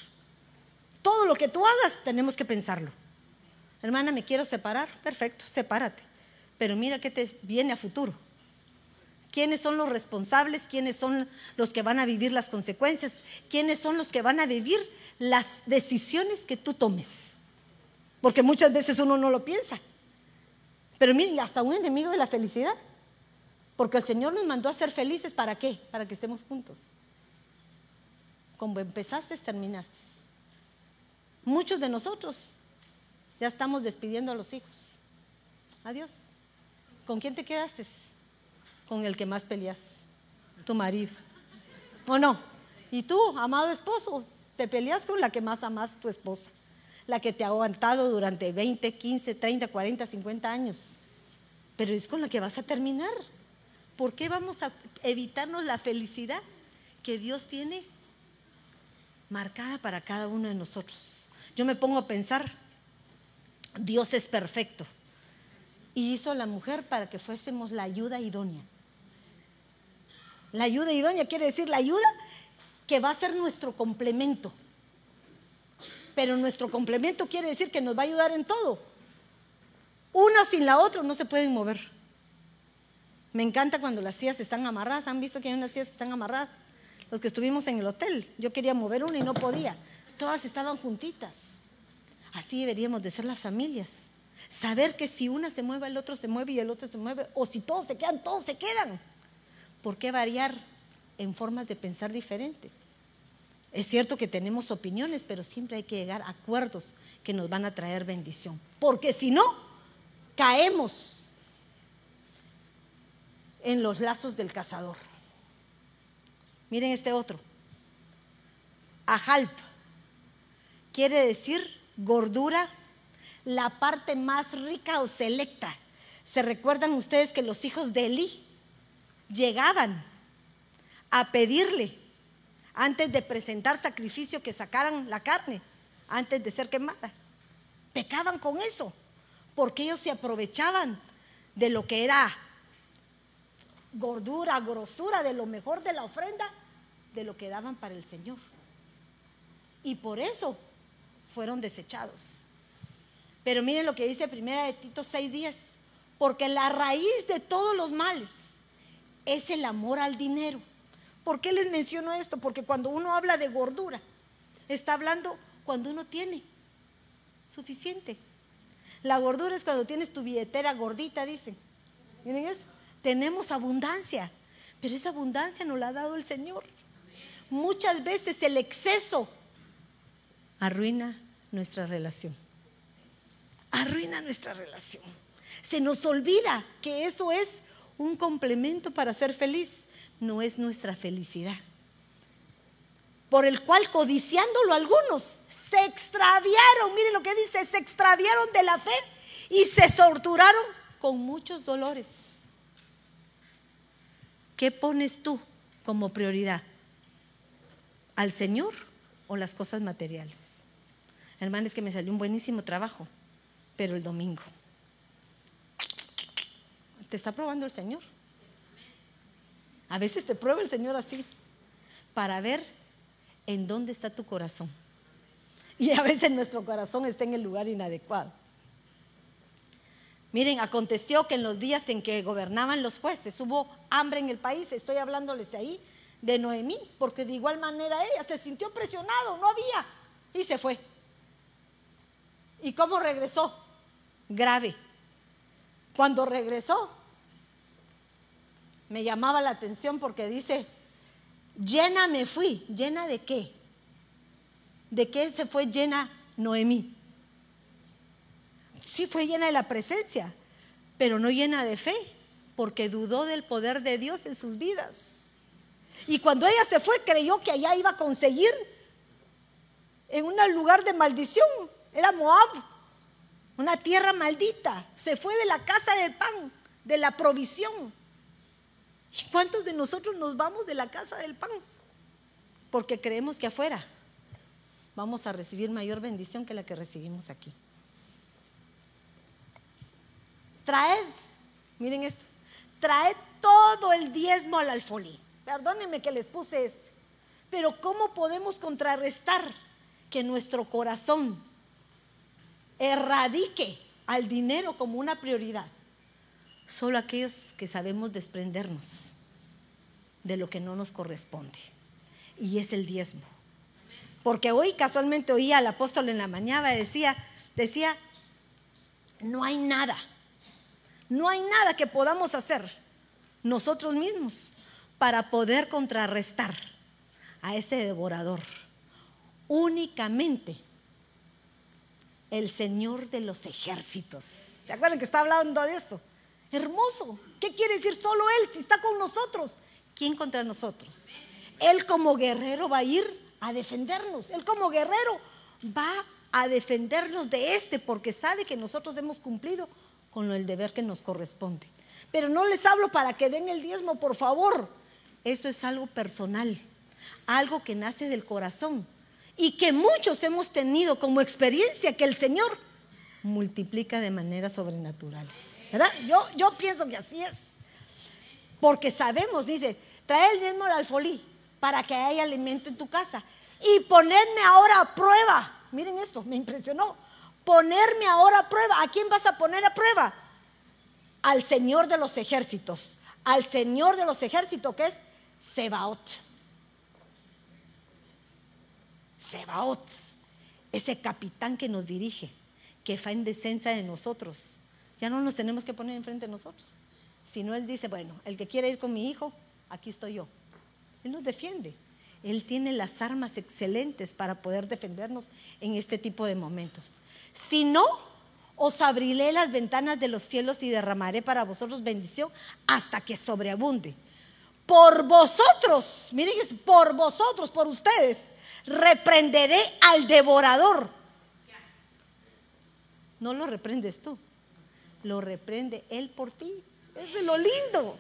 Todo lo que tú hagas tenemos que pensarlo. Hermana, me quiero separar, perfecto, sepárate. Pero mira qué te viene a futuro. ¿Quiénes son los responsables? ¿Quiénes son los que van a vivir las consecuencias? ¿Quiénes son los que van a vivir las decisiones que tú tomes? Porque muchas veces uno no lo piensa. Pero miren, hasta un enemigo de la felicidad porque el Señor nos mandó a ser felices, ¿para qué? Para que estemos juntos. Como empezaste, terminaste. Muchos de nosotros ya estamos despidiendo a los hijos. Adiós. ¿Con quién te quedaste? Con el que más peleas, tu marido. ¿O no? Y tú, amado esposo, te peleas con la que más amas, tu esposa. La que te ha aguantado durante 20, 15, 30, 40, 50 años. Pero es con la que vas a terminar. ¿Por qué vamos a evitarnos la felicidad que Dios tiene marcada para cada uno de nosotros? Yo me pongo a pensar, Dios es perfecto y hizo la mujer para que fuésemos la ayuda idónea. La ayuda idónea quiere decir la ayuda que va a ser nuestro complemento. Pero nuestro complemento quiere decir que nos va a ayudar en todo. Una sin la otra no se pueden mover. Me encanta cuando las sillas están amarradas. ¿Han visto que hay unas sillas que están amarradas? Los que estuvimos en el hotel. Yo quería mover una y no podía. Todas estaban juntitas. Así deberíamos de ser las familias. Saber que si una se mueve, el otro se mueve y el otro se mueve. O si todos se quedan, todos se quedan. ¿Por qué variar en formas de pensar diferente? Es cierto que tenemos opiniones, pero siempre hay que llegar a acuerdos que nos van a traer bendición. Porque si no, caemos en los lazos del cazador. Miren este otro. Ajalp quiere decir gordura, la parte más rica o selecta. ¿Se recuerdan ustedes que los hijos de Eli llegaban a pedirle antes de presentar sacrificio que sacaran la carne, antes de ser quemada? Pecaban con eso, porque ellos se aprovechaban de lo que era gordura, grosura, de lo mejor de la ofrenda, de lo que daban para el Señor. Y por eso fueron desechados. Pero miren lo que dice primera de Tito 6:10, porque la raíz de todos los males es el amor al dinero. ¿Por qué les menciono esto? Porque cuando uno habla de gordura, está hablando cuando uno tiene suficiente. La gordura es cuando tienes tu billetera gordita, dicen. Miren eso tenemos abundancia, pero esa abundancia nos la ha dado el Señor. Muchas veces el exceso arruina nuestra relación. Arruina nuestra relación. Se nos olvida que eso es un complemento para ser feliz, no es nuestra felicidad. Por el cual codiciándolo algunos se extraviaron, miren lo que dice, se extraviaron de la fe y se torturaron con muchos dolores. ¿Qué pones tú como prioridad? ¿Al Señor o las cosas materiales? Hermanos, que me salió un buenísimo trabajo, pero el domingo. Te está probando el Señor. A veces te prueba el Señor así, para ver en dónde está tu corazón. Y a veces nuestro corazón está en el lugar inadecuado. Miren, aconteció que en los días en que gobernaban los jueces hubo hambre en el país. Estoy hablándoles ahí de Noemí, porque de igual manera ella se sintió presionado, no había, y se fue. ¿Y cómo regresó? Grave. Cuando regresó, me llamaba la atención porque dice, llena me fui. ¿Llena de qué? ¿De qué se fue llena Noemí? sí fue llena de la presencia, pero no llena de fe, porque dudó del poder de Dios en sus vidas. Y cuando ella se fue, creyó que allá iba a conseguir en un lugar de maldición. Era Moab, una tierra maldita. Se fue de la casa del pan, de la provisión. ¿Y cuántos de nosotros nos vamos de la casa del pan? Porque creemos que afuera vamos a recibir mayor bendición que la que recibimos aquí. traed, miren esto, traed todo el diezmo al alfolí. Perdónenme que les puse esto, pero ¿cómo podemos contrarrestar que nuestro corazón erradique al dinero como una prioridad? Solo aquellos que sabemos desprendernos de lo que no nos corresponde. Y es el diezmo. Porque hoy casualmente oí al apóstol en la mañana, decía, decía, no hay nada no hay nada que podamos hacer nosotros mismos para poder contrarrestar a ese devorador. Únicamente el Señor de los ejércitos. ¿Se acuerdan que está hablando de esto? Hermoso. ¿Qué quiere decir solo Él si está con nosotros? ¿Quién contra nosotros? Él como guerrero va a ir a defendernos. Él como guerrero va a defendernos de este porque sabe que nosotros hemos cumplido con el deber que nos corresponde. Pero no les hablo para que den el diezmo, por favor. Eso es algo personal, algo que nace del corazón y que muchos hemos tenido como experiencia que el Señor multiplica de manera sobrenatural. Yo, yo pienso que así es. Porque sabemos, dice, trae el diezmo al alfolí para que haya alimento en tu casa. Y ponedme ahora a prueba. Miren eso, me impresionó. Ponerme ahora a prueba. ¿A quién vas a poner a prueba? Al Señor de los ejércitos. Al Señor de los ejércitos, que es Sebaot. Sebaot, ese capitán que nos dirige, que fa en descensa de nosotros. Ya no nos tenemos que poner enfrente de nosotros. Sino Él dice, bueno, el que quiere ir con mi hijo, aquí estoy yo. Él nos defiende. Él tiene las armas excelentes para poder defendernos en este tipo de momentos. Si no, os abriré las ventanas de los cielos y derramaré para vosotros bendición hasta que sobreabunde. Por vosotros, miren, por vosotros, por ustedes, reprenderé al devorador. No lo reprendes tú, lo reprende Él por ti. Eso es lo lindo.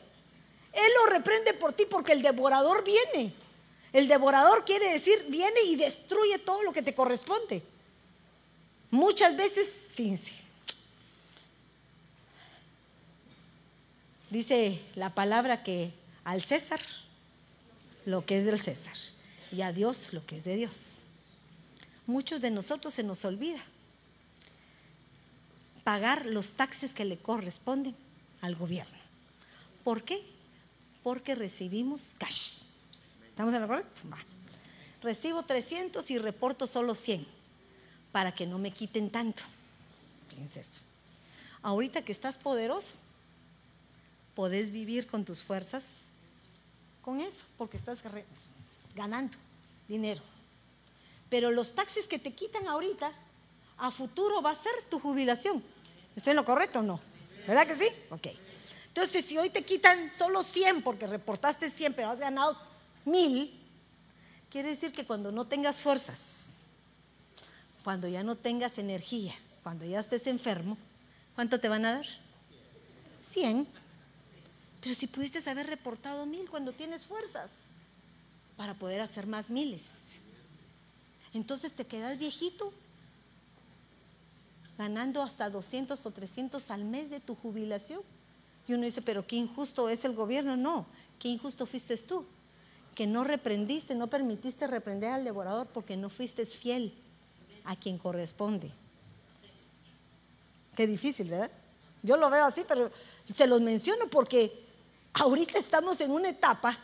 Él lo reprende por ti porque el devorador viene. El devorador quiere decir, viene y destruye todo lo que te corresponde. Muchas veces, fíjense, dice la palabra que al César lo que es del César y a Dios lo que es de Dios. Muchos de nosotros se nos olvida pagar los taxes que le corresponden al gobierno. ¿Por qué? Porque recibimos cash. ¿Estamos en la correcto? Recibo 300 y reporto solo 100 para que no me quiten tanto. Fíjense eso. Ahorita que estás poderoso, podés vivir con tus fuerzas con eso, porque estás ganando dinero. Pero los taxis que te quitan ahorita, a futuro va a ser tu jubilación. ¿Estoy en lo correcto o no? ¿Verdad que sí? Ok. Entonces, si hoy te quitan solo 100 porque reportaste 100, pero has ganado 1000, quiere decir que cuando no tengas fuerzas, cuando ya no tengas energía, cuando ya estés enfermo, ¿cuánto te van a dar? 100. Pero si pudiste haber reportado 1000 cuando tienes fuerzas para poder hacer más miles. Entonces te quedas viejito, ganando hasta 200 o 300 al mes de tu jubilación. Y uno dice, pero qué injusto es el gobierno. No, qué injusto fuiste tú, que no reprendiste, no permitiste reprender al devorador porque no fuiste fiel a quien corresponde. Qué difícil, ¿verdad? Yo lo veo así, pero se los menciono porque ahorita estamos en una etapa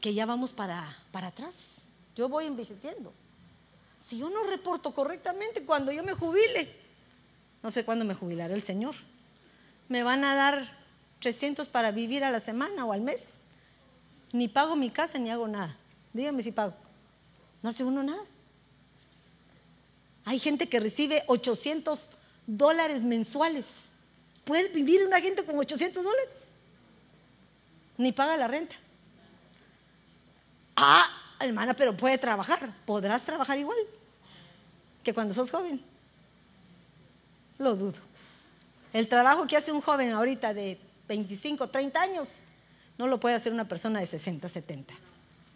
que ya vamos para, para atrás. Yo voy envejeciendo. Si yo no reporto correctamente cuando yo me jubile, no sé cuándo me jubilará el Señor. Me van a dar 300 para vivir a la semana o al mes. Ni pago mi casa ni hago nada. Dígame si pago. No hace uno nada. Hay gente que recibe 800 dólares mensuales. ¿Puede vivir una gente con 800 dólares? Ni paga la renta. Ah, hermana, pero puede trabajar. ¿Podrás trabajar igual que cuando sos joven? Lo dudo. El trabajo que hace un joven ahorita de 25, 30 años, no lo puede hacer una persona de 60, 70.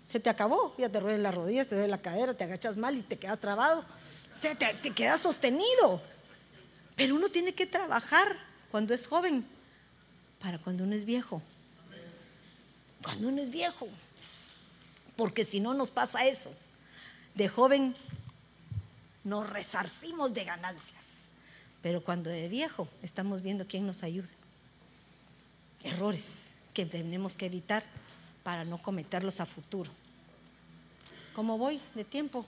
Se te acabó, ya te ruedas las rodillas, te duele la cadera, te agachas mal y te quedas trabado. O sea, te, te quedas sostenido. Pero uno tiene que trabajar cuando es joven para cuando uno es viejo. Cuando uno es viejo porque si no nos pasa eso. De joven nos resarcimos de ganancias, pero cuando de viejo estamos viendo quién nos ayuda. Errores que tenemos que evitar para no cometerlos a futuro. ¿Cómo voy de tiempo?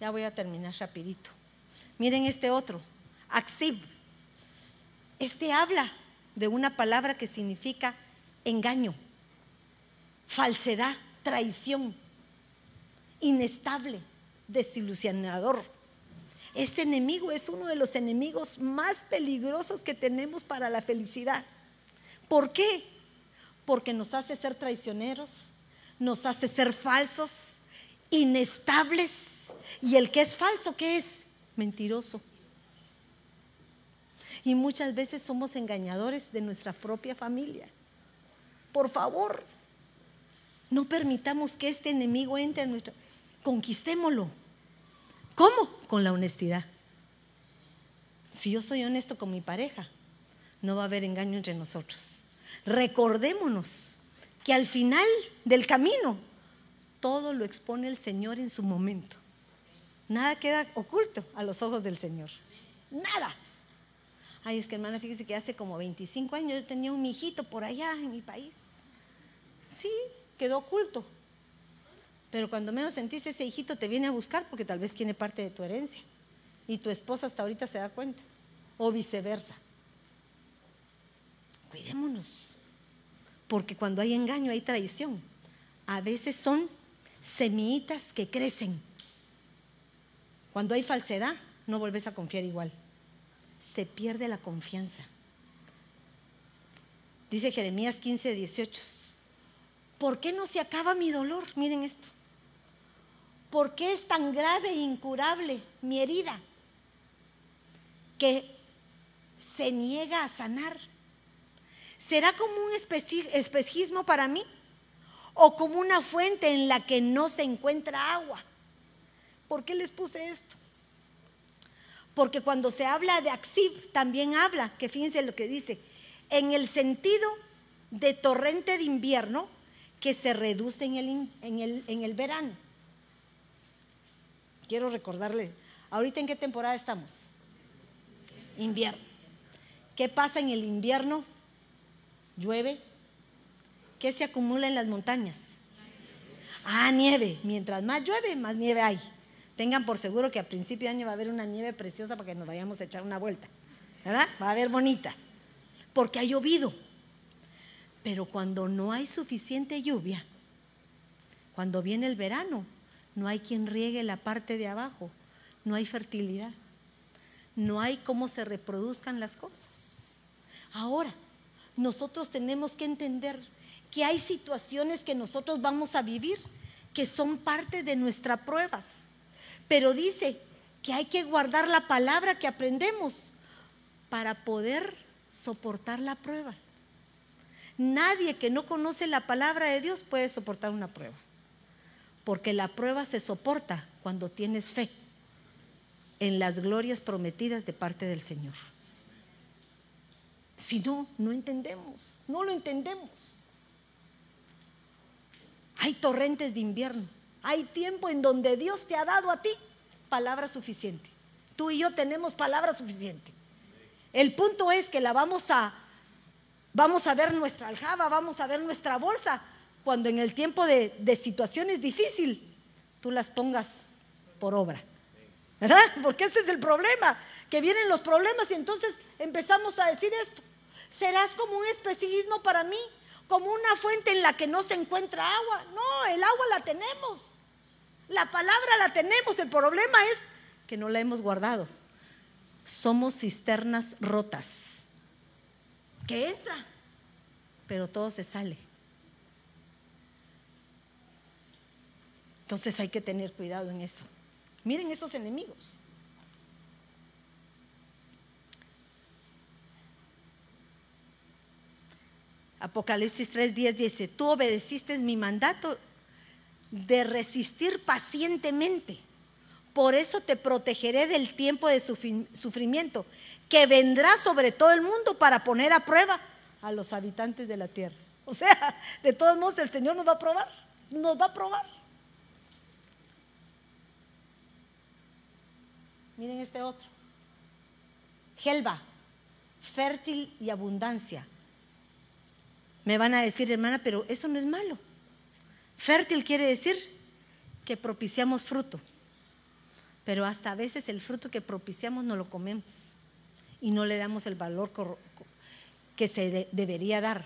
Ya voy a terminar rapidito. Miren este otro, Axib. Este habla de una palabra que significa engaño, falsedad traición, inestable, desilusionador. Este enemigo es uno de los enemigos más peligrosos que tenemos para la felicidad. ¿Por qué? Porque nos hace ser traicioneros, nos hace ser falsos, inestables. Y el que es falso, ¿qué es? Mentiroso. Y muchas veces somos engañadores de nuestra propia familia. Por favor, no permitamos que este enemigo entre en nuestra... Conquistémoslo. ¿Cómo? Con la honestidad. Si yo soy honesto con mi pareja, no va a haber engaño entre nosotros. Recordémonos que al final del camino todo lo expone el Señor en su momento. Nada queda oculto a los ojos del Señor. Nada. Ay, es que hermana, fíjese que hace como 25 años yo tenía un hijito por allá en mi país. Sí, quedó oculto. Pero cuando menos sentiste ese hijito te viene a buscar porque tal vez tiene parte de tu herencia. Y tu esposa hasta ahorita se da cuenta. O viceversa. Cuidémonos. Porque cuando hay engaño hay traición. A veces son semillitas que crecen. Cuando hay falsedad, no volvés a confiar igual. Se pierde la confianza. Dice Jeremías 15, 18. ¿Por qué no se acaba mi dolor? Miren esto. ¿Por qué es tan grave e incurable mi herida que se niega a sanar? ¿Será como un espejismo para mí? ¿O como una fuente en la que no se encuentra agua? ¿Por qué les puse esto? Porque cuando se habla de Axib, también habla, que fíjense lo que dice, en el sentido de torrente de invierno que se reduce en el, en el, en el verano quiero recordarle, ahorita en qué temporada estamos? Invierno. ¿Qué pasa en el invierno? Llueve. ¿Qué se acumula en las montañas? Ah, nieve. Mientras más llueve, más nieve hay. Tengan por seguro que a principio de año va a haber una nieve preciosa para que nos vayamos a echar una vuelta. ¿Verdad? Va a haber bonita. Porque ha llovido. Pero cuando no hay suficiente lluvia, cuando viene el verano, no hay quien riegue la parte de abajo, no hay fertilidad, no hay cómo se reproduzcan las cosas. Ahora, nosotros tenemos que entender que hay situaciones que nosotros vamos a vivir que son parte de nuestras pruebas, pero dice que hay que guardar la palabra que aprendemos para poder soportar la prueba. Nadie que no conoce la palabra de Dios puede soportar una prueba porque la prueba se soporta cuando tienes fe en las glorias prometidas de parte del Señor. Si no, no entendemos, no lo entendemos. Hay torrentes de invierno, hay tiempo en donde Dios te ha dado a ti palabra suficiente. Tú y yo tenemos palabra suficiente. El punto es que la vamos a vamos a ver nuestra aljaba, vamos a ver nuestra bolsa, cuando en el tiempo de, situaciones difíciles tú las pongas por obra. ¿Verdad? Porque ese es el problema, que vienen los problemas y entonces empezamos a decir esto. Serás como un especialismo para mí, como una fuente en la que no se encuentra agua. No, el agua la tenemos. La palabra la tenemos. El problema es que no la hemos guardado. Somos cisternas rotas. Que entra, pero todo se sale. Entonces hay que tener cuidado en eso. Miren esos enemigos. Apocalipsis 3:10 dice, tú obedeciste mi mandato de resistir pacientemente. Por eso te protegeré del tiempo de sufrimiento que vendrá sobre todo el mundo para poner a prueba a los habitantes de la tierra. O sea, de todos modos el Señor nos va a probar, nos va a probar. Miren este otro. Gelba, fértil y abundancia. Me van a decir, hermana, pero eso no es malo. Fértil quiere decir que propiciamos fruto. Pero hasta a veces el fruto que propiciamos no lo comemos y no le damos el valor que se debería dar.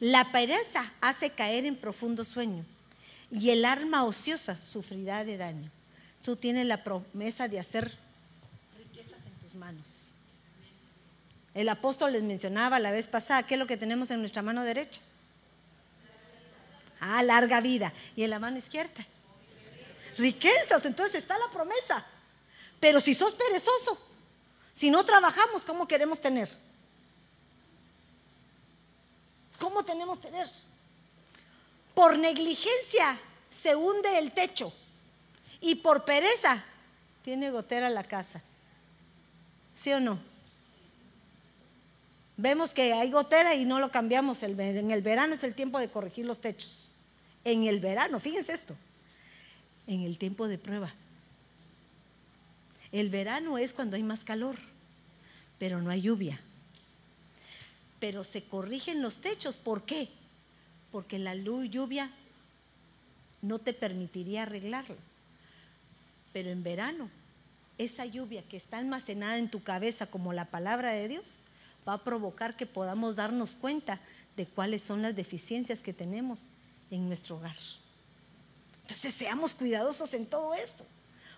La pereza hace caer en profundo sueño y el alma ociosa sufrirá de daño. Tú tienes la promesa de hacer tus manos. El apóstol les mencionaba la vez pasada, ¿qué es lo que tenemos en nuestra mano derecha? Ah, larga vida. ¿Y en la mano izquierda? Riquezas. Entonces está la promesa. Pero si sos perezoso, si no trabajamos, ¿cómo queremos tener? ¿Cómo tenemos tener? Por negligencia se hunde el techo y por pereza tiene gotera la casa. ¿Sí o no? Vemos que hay gotera y no lo cambiamos. En el verano es el tiempo de corregir los techos. En el verano, fíjense esto, en el tiempo de prueba. El verano es cuando hay más calor, pero no hay lluvia. Pero se corrigen los techos. ¿Por qué? Porque la lluvia no te permitiría arreglarlo. Pero en verano, esa lluvia que está almacenada en tu cabeza como la palabra de Dios, va a provocar que podamos darnos cuenta de cuáles son las deficiencias que tenemos en nuestro hogar. Entonces seamos cuidadosos en todo esto,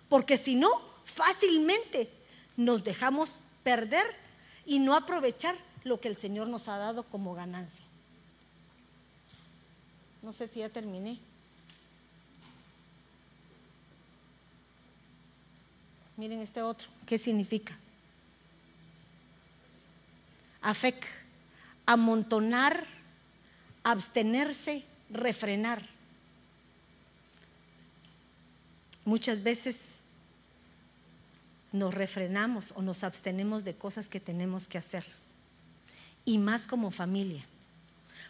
porque si no, fácilmente nos dejamos perder y no aprovechar lo que el Señor nos ha dado como ganancia. No sé si ya terminé. Miren este otro, ¿qué significa? Afec, amontonar, abstenerse, refrenar. Muchas veces nos refrenamos o nos abstenemos de cosas que tenemos que hacer. Y más como familia,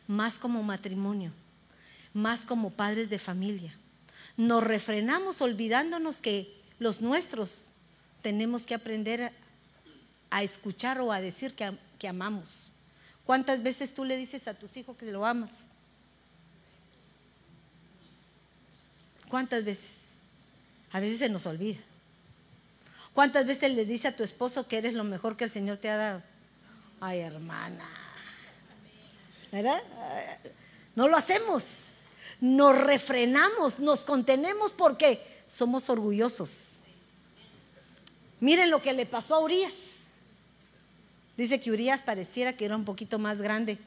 más como matrimonio, más como padres de familia. Nos refrenamos olvidándonos que los nuestros tenemos que aprender a escuchar o a decir que, que amamos. ¿Cuántas veces tú le dices a tus hijos que lo amas? ¿Cuántas veces? A veces se nos olvida. ¿Cuántas veces le dice a tu esposo que eres lo mejor que el Señor te ha dado? Ay, hermana. ¿Verdad? No lo hacemos. Nos refrenamos, nos contenemos porque somos orgullosos. Miren lo que le pasó a Urias. Dice que Urias pareciera que era un poquito más grande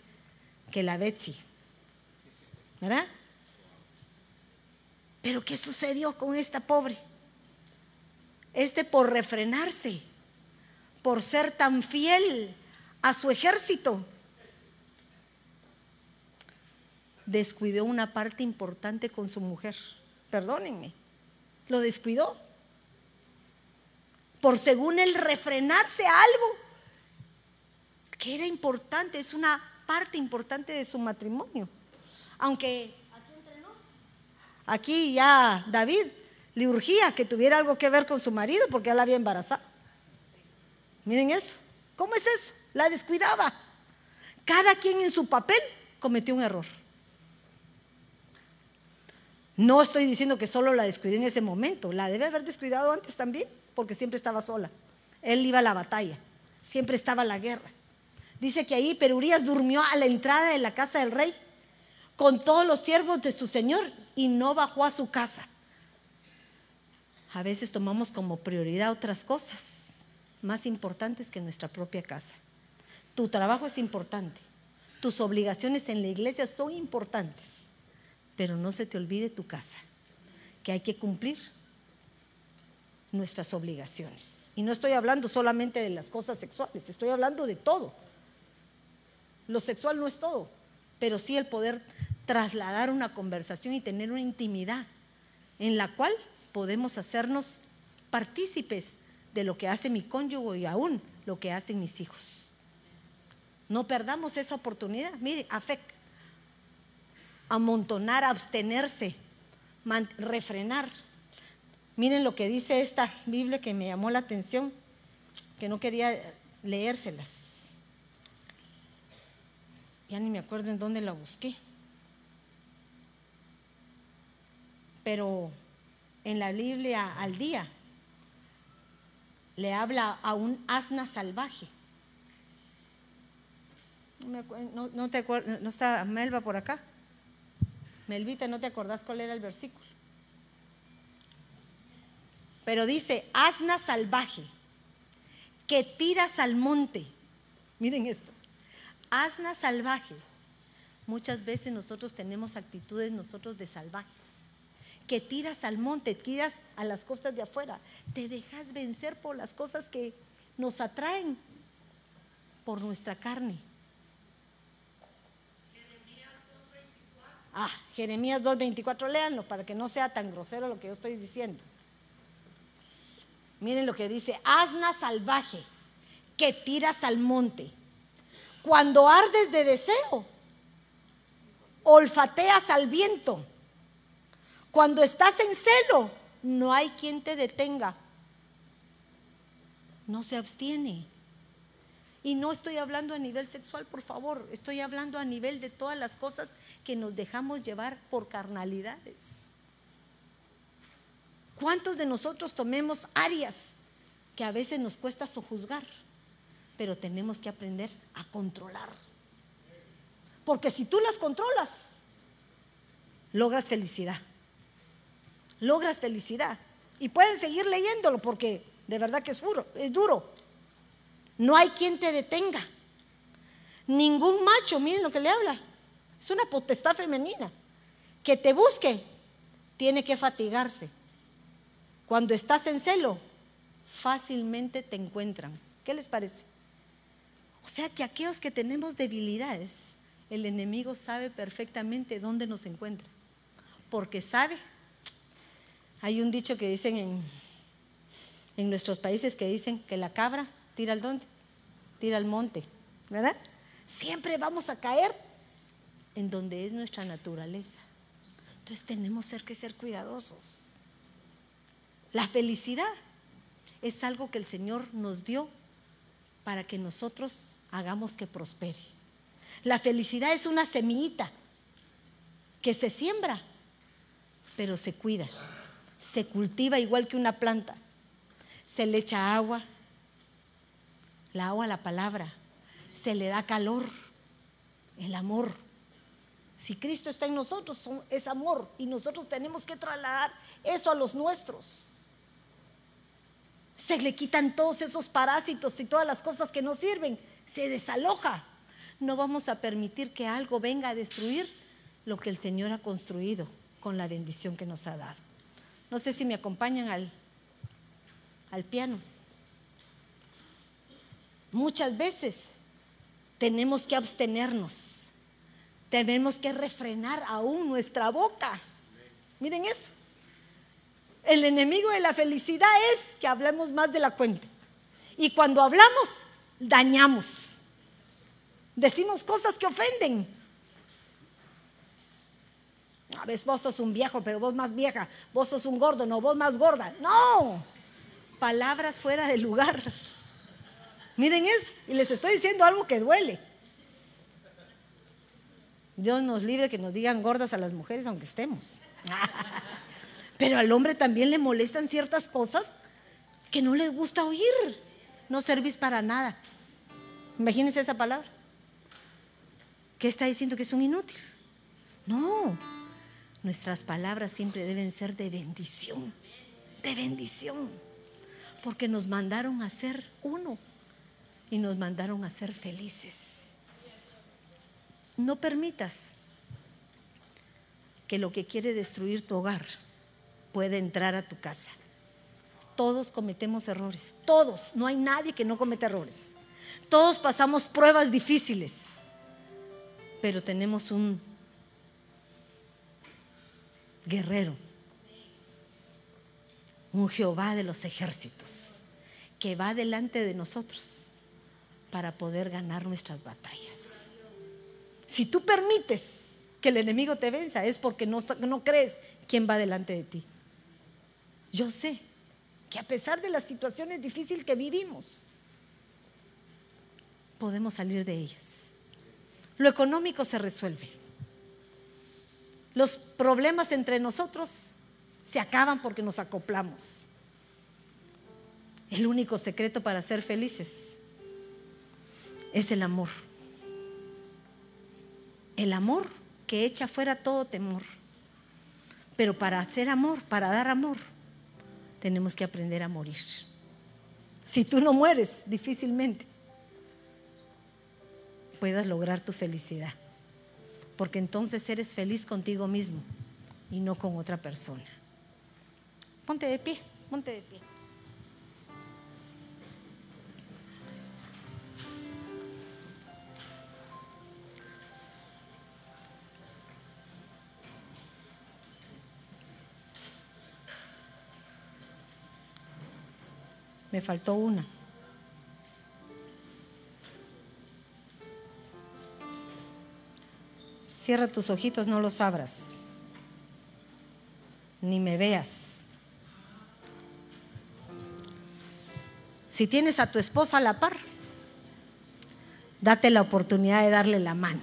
que la Betsy. ¿Verdad? Pero ¿qué sucedió con esta pobre? Este por refrenarse, por ser tan fiel a su ejército, descuidó una parte importante con su mujer. Perdónenme, lo descuidó. Por según él refrenarse a algo que era importante, es una parte importante de su matrimonio. Aunque Aquí ya David le que tuviera algo que ver con su marido porque él la había embarazado. Miren eso. ¿Cómo es eso? La descuidaba. Cada quien en su papel cometió un error. No estoy diciendo que solo la descuidó en ese momento, la debe haber descuidado antes también, porque siempre estaba sola. Él iba a la batalla, siempre estaba a la guerra. Dice que ahí Perurías durmió a la entrada de la casa del rey con todos los siervos de su señor y no bajó a su casa. A veces tomamos como prioridad otras cosas más importantes que nuestra propia casa. Tu trabajo es importante, tus obligaciones en la iglesia son importantes, pero no se te olvide tu casa, que hay que cumplir nuestras obligaciones. Y no estoy hablando solamente de las cosas sexuales, estoy hablando de todo. Lo sexual no es todo, pero sí el poder trasladar una conversación y tener una intimidad en la cual podemos hacernos partícipes de lo que hace mi cónyuge y aún lo que hacen mis hijos. No perdamos esa oportunidad. Mire, afect, amontonar, abstenerse, refrenar. Miren lo que dice esta Biblia que me llamó la atención, que no quería leérselas. Ya ni me acuerdo en dónde la busqué. pero en la Biblia al día le habla a un asna salvaje. No, te no está Melba por acá. Melvita, ¿no te acordás cuál era el versículo? Pero dice, asna salvaje, que tiras al monte. Miren esto. Asna salvaje. Muchas veces nosotros tenemos actitudes nosotros de salvajes. Que tiras al monte, tiras a las costas de afuera. Te dejas vencer por las cosas que nos atraen por nuestra carne. Ah, Jeremías 2.24, léanlo para que no sea tan grosero lo que yo estoy diciendo. Miren lo que dice, asna salvaje que tiras al monte. Cuando ardes de deseo, olfateas al viento. Cuando estás en celo, no hay quien te detenga. No se abstiene. Y no estoy hablando a nivel sexual, por favor, estoy hablando a nivel de todas las cosas que nos dejamos llevar por carnalidades. ¿Cuántos de nosotros tomemos áreas que a veces nos cuesta sojuzgar, pero tenemos que aprender a controlar? Porque si tú las controlas, logras felicidad. Logras felicidad. Y pueden seguir leyéndolo porque de verdad que es duro, es duro. No hay quien te detenga. Ningún macho, miren lo que le habla. Es una potestad femenina. Que te busque, tiene que fatigarse. Cuando estás en celo, fácilmente te encuentran. ¿Qué les parece? O sea que aquellos que tenemos debilidades, el enemigo sabe perfectamente dónde nos encuentra. Porque sabe. Hay un dicho que dicen en, nuestros países que dicen que la cabra tira al? Tira al monte, ¿verdad? Siempre vamos a caer en donde es nuestra naturaleza. Entonces tenemos que ser cuidadosos. La felicidad es algo que el Señor nos dio para que nosotros hagamos que prospere. La felicidad es una semillita que se siembra, pero se cuida, se cultiva igual que una planta. Se le echa agua, la agua, la palabra, se le da calor, el amor. Si Cristo está en nosotros, es amor y nosotros tenemos que trasladar eso a los nuestros. Se le quitan todos esos parásitos y todas las cosas que no sirven, se desaloja. No vamos a permitir que algo venga a destruir lo que el Señor ha construido con la bendición que nos ha dado. No sé si me acompañan al, al piano. Muchas veces tenemos que abstenernos, tenemos que refrenar aún nuestra boca. Miren eso. El enemigo de la felicidad es que hablemos más de la cuenta. Y cuando hablamos, dañamos. Decimos cosas que ofenden. A veces vos sos un viejo, pero vos más vieja. Vos sos un gordo, no, vos más gorda. No. Palabras fuera de lugar. Miren eso. Y les estoy diciendo algo que duele. Dios nos libre que nos digan gordas a las mujeres aunque estemos. Pero al hombre también le molestan ciertas cosas que no les gusta oír. No servís para nada. Imagínense esa palabra. ¿Qué está diciendo que es un inútil? No. Nuestras palabras siempre deben ser de bendición. De bendición. Porque nos mandaron a ser uno y nos mandaron a ser felices. No permitas que lo que quiere destruir tu hogar pueda entrar a tu casa. Todos cometemos errores, todos, no hay nadie que no cometa errores. Todos pasamos pruebas difíciles, pero tenemos un guerrero, un Jehová de los ejércitos, que va delante de nosotros para poder ganar nuestras batallas. Si tú permites que el enemigo te venza, es porque no, no crees quién va delante de ti. Yo sé que a pesar de las situaciones difíciles que vivimos, podemos salir de ellas. Lo económico se resuelve. Los problemas entre nosotros se acaban porque nos acoplamos. El único secreto para ser felices es el amor. El amor que echa fuera todo temor. Pero para hacer amor, para dar amor, tenemos que aprender a morir. Si tú no mueres, difícilmente puedas lograr tu felicidad. Porque entonces eres feliz contigo mismo y no con otra persona. Ponte de pie, ponte de pie. Me faltó una. Cierra tus ojitos, no los abras. Ni me veas. Si tienes a tu esposa a la par, date la oportunidad de darle la mano.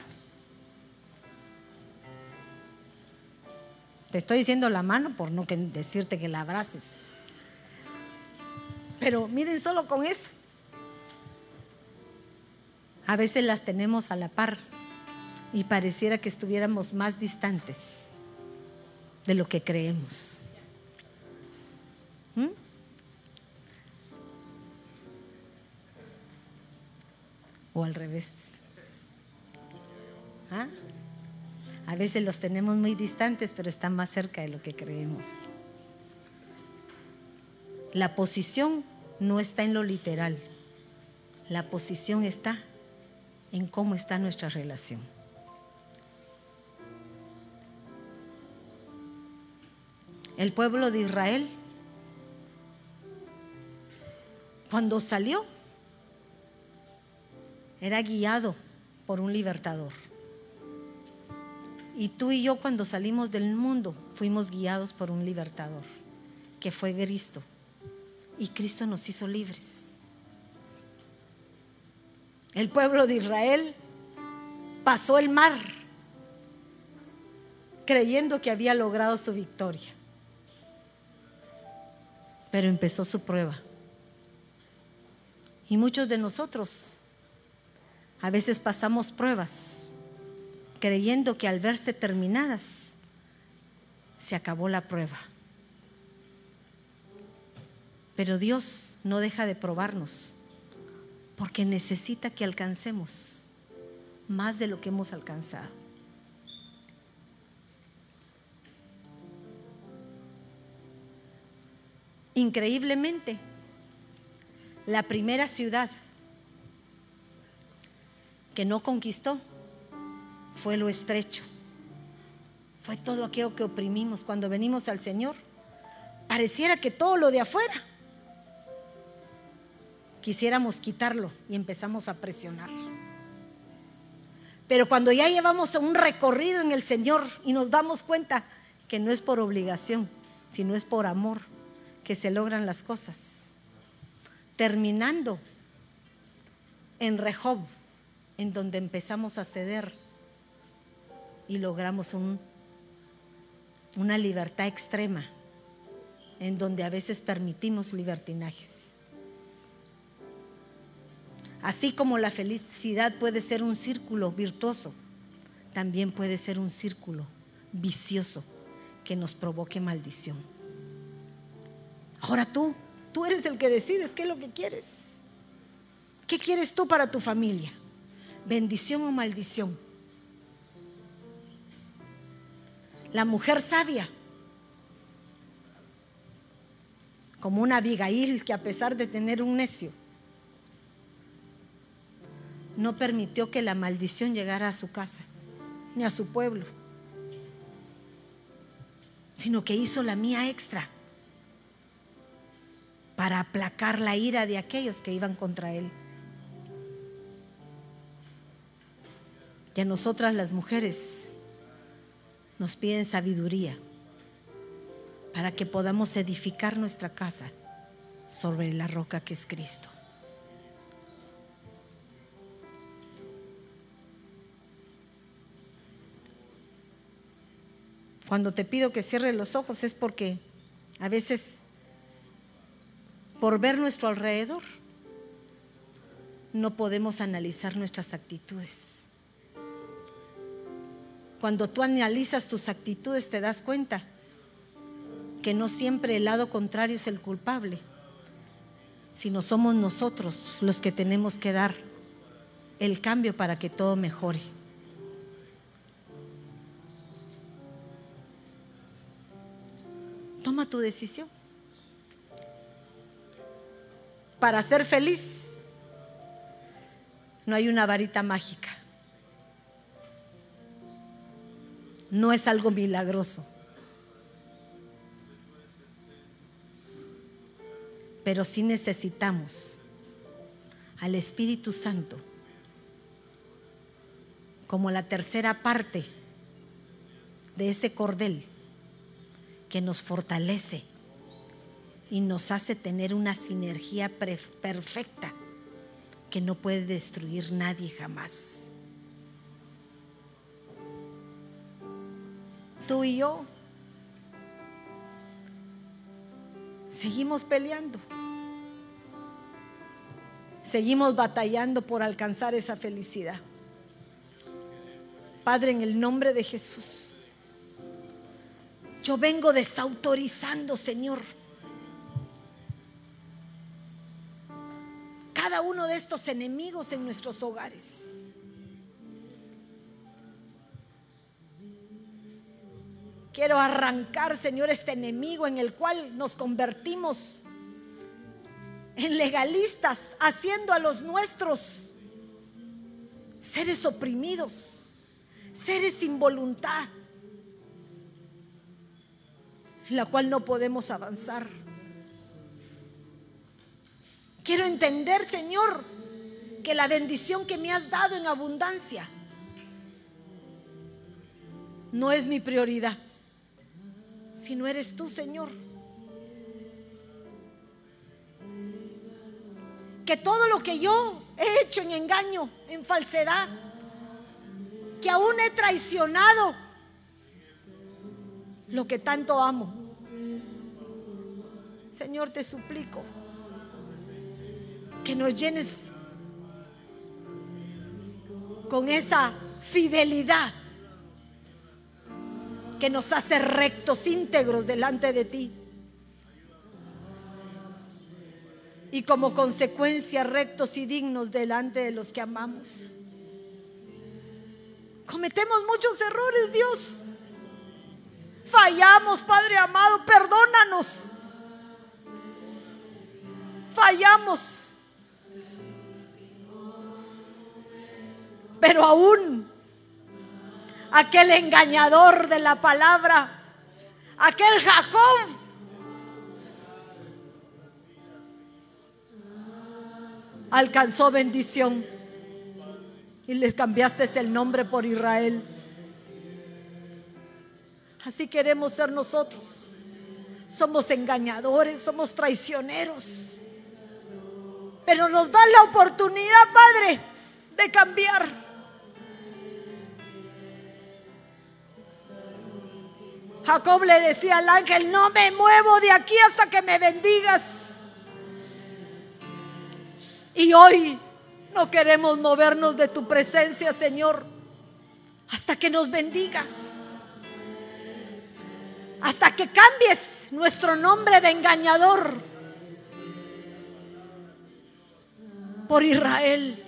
Te estoy diciendo la mano por no decirte que la abraces. Pero miren solo con eso. A veces las tenemos a la par y pareciera que estuviéramos más distantes de lo que creemos. ¿Mm? O al revés. ¿Ah? A veces los tenemos muy distantes, pero están más cerca de lo que creemos. La posición no está en lo literal. La posición está en cómo está nuestra relación. El pueblo de Israel, cuando salió, era guiado por un libertador. Y tú y yo cuando salimos del mundo fuimos guiados por un libertador, que fue Cristo y Cristo nos hizo libres. El pueblo de Israel pasó el mar creyendo que había logrado su victoria. Pero empezó su prueba. Y muchos de nosotros a veces pasamos pruebas creyendo que al verse terminadas se acabó la prueba. Pero Dios no deja de probarnos porque necesita que alcancemos más de lo que hemos alcanzado. Increíblemente, la primera ciudad que no conquistó fue lo estrecho. Fue todo aquello que oprimimos cuando venimos al Señor. Pareciera que todo lo de afuera quisiéramos quitarlo y empezamos a presionar. Pero cuando ya llevamos un recorrido en el Señor y nos damos cuenta que no es por obligación, sino es por amor que se logran las cosas. Terminando en Rehob, en donde empezamos a ceder y logramos un, una libertad extrema, en donde a veces permitimos libertinajes. Así como la felicidad puede ser un círculo virtuoso, también puede ser un círculo vicioso que nos provoque maldición. Ahora tú, tú eres el que decides qué es lo que quieres. ¿Qué quieres tú para tu familia? ¿Bendición o maldición? La mujer sabia, como una Abigail que a pesar de tener un necio, no permitió que la maldición llegara a su casa, ni a su pueblo, sino que hizo la mía extra para aplacar la ira de aquellos que iban contra él. Y a nosotras las mujeres nos piden sabiduría para que podamos edificar nuestra casa sobre la roca que es Cristo. Cuando te pido que cierres los ojos es porque a veces por ver nuestro alrededor no podemos analizar nuestras actitudes. Cuando tú analizas tus actitudes te das cuenta que no siempre el lado contrario es el culpable, sino somos nosotros los que tenemos que dar el cambio para que todo mejore. Toma tu decisión. Para ser feliz no hay una varita mágica. No es algo milagroso. Pero sí necesitamos al Espíritu Santo como la tercera parte de ese cordel que nos fortalece y nos hace tener una sinergia perfecta que no puede destruir nadie jamás. Tú y yo seguimos peleando. Seguimos batallando por alcanzar esa felicidad. Padre, en el nombre de Jesús, yo vengo desautorizando, Señor, cada uno de estos enemigos en nuestros hogares. Quiero arrancar, Señor, este enemigo en el cual nos convertimos en legalistas, haciendo a los nuestros seres oprimidos, seres sin voluntad, en la cual no podemos avanzar. Quiero entender, Señor, que la bendición que me has dado en abundancia no es mi prioridad, sino eres tú, Señor. que todo lo que yo he hecho en engaño, en falsedad, que aún he traicionado lo que tanto amo. Señor, te suplico que nos llenes con esa fidelidad que nos hace rectos, íntegros delante de ti. y como consecuencia rectos y dignos delante de los que amamos. Cometemos muchos errores, Dios. Fallamos, Padre amado, perdónanos. Fallamos. Pero aún aquel engañador de la palabra, aquel Jacob, alcanzó bendición y les cambiaste el nombre por Israel. Así queremos ser nosotros. Somos engañadores, somos traicioneros. Pero nos da la oportunidad, Padre, de cambiar. Jacob le decía al ángel, no me muevo de aquí hasta que me bendigas. Y hoy no queremos movernos de tu presencia, Señor, hasta que nos bendigas. Hasta que cambies nuestro nombre de engañador por Israel.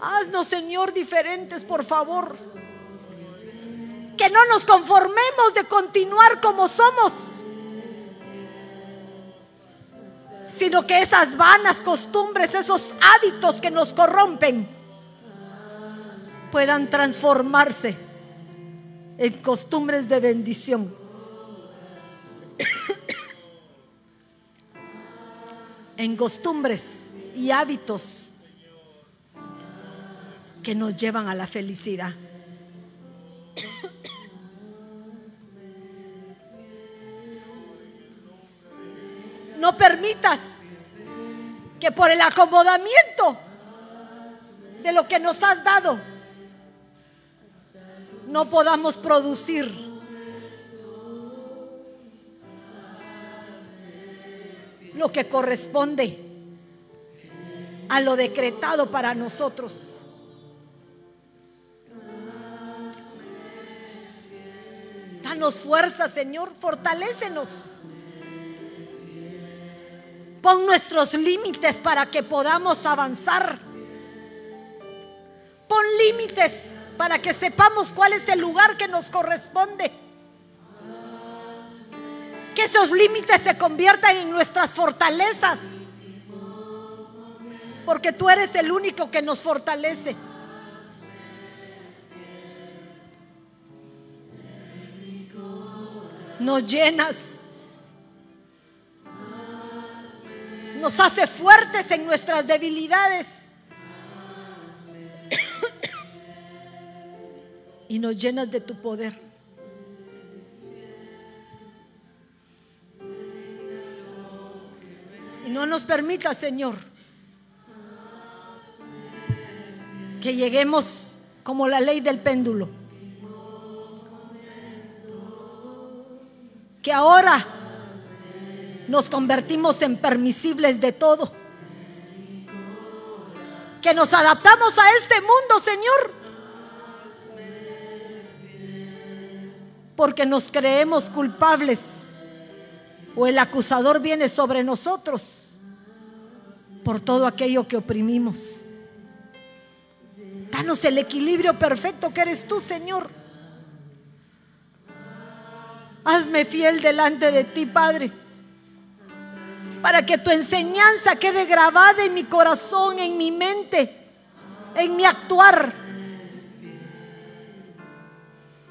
Haznos, Señor, diferentes, por favor. Que no nos conformemos de continuar como somos sino que esas vanas costumbres, esos hábitos que nos corrompen, puedan transformarse en costumbres de bendición. en costumbres y hábitos que nos llevan a la felicidad. No permitas que por el acomodamiento de lo que nos has dado no podamos producir lo que corresponde a lo decretado para nosotros. Danos fuerza, Señor, fortalécenos. Pon nuestros límites para que podamos avanzar. Pon límites para que sepamos cuál es el lugar que nos corresponde. Que esos límites se conviertan en nuestras fortalezas. Porque tú eres el único que nos fortalece. Nos llenas. Nos hace fuertes en nuestras debilidades. y nos llenas de tu poder. Y no nos permita, Señor, que lleguemos como la ley del péndulo. Que ahora nos convertimos en permisibles de todo. Que nos adaptamos a este mundo, Señor porque nos creemos culpables o el acusador viene sobre nosotros por todo aquello que oprimimos. Danos el equilibrio perfecto que eres tú, Señor. Hazme fiel delante de ti, Padre, para que tu enseñanza quede grabada en mi corazón, en mi mente, en mi actuar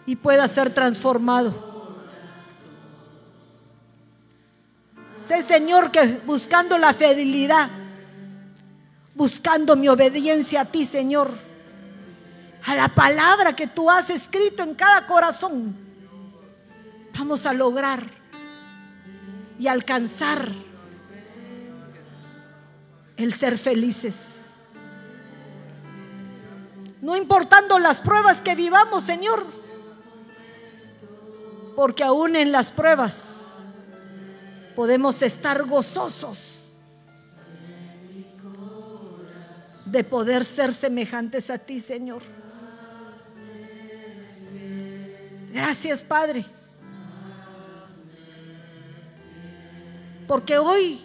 y pueda ser transformado. Sé, Señor, que buscando la fidelidad, buscando mi obediencia a ti, Señor, a la palabra que tú has escrito en cada corazón, vamos a lograr y alcanzar el ser felices. No importando las pruebas que vivamos, Señor, porque aún en las pruebas podemos estar gozosos de poder ser semejantes a ti, Señor. Gracias, Padre. Porque hoy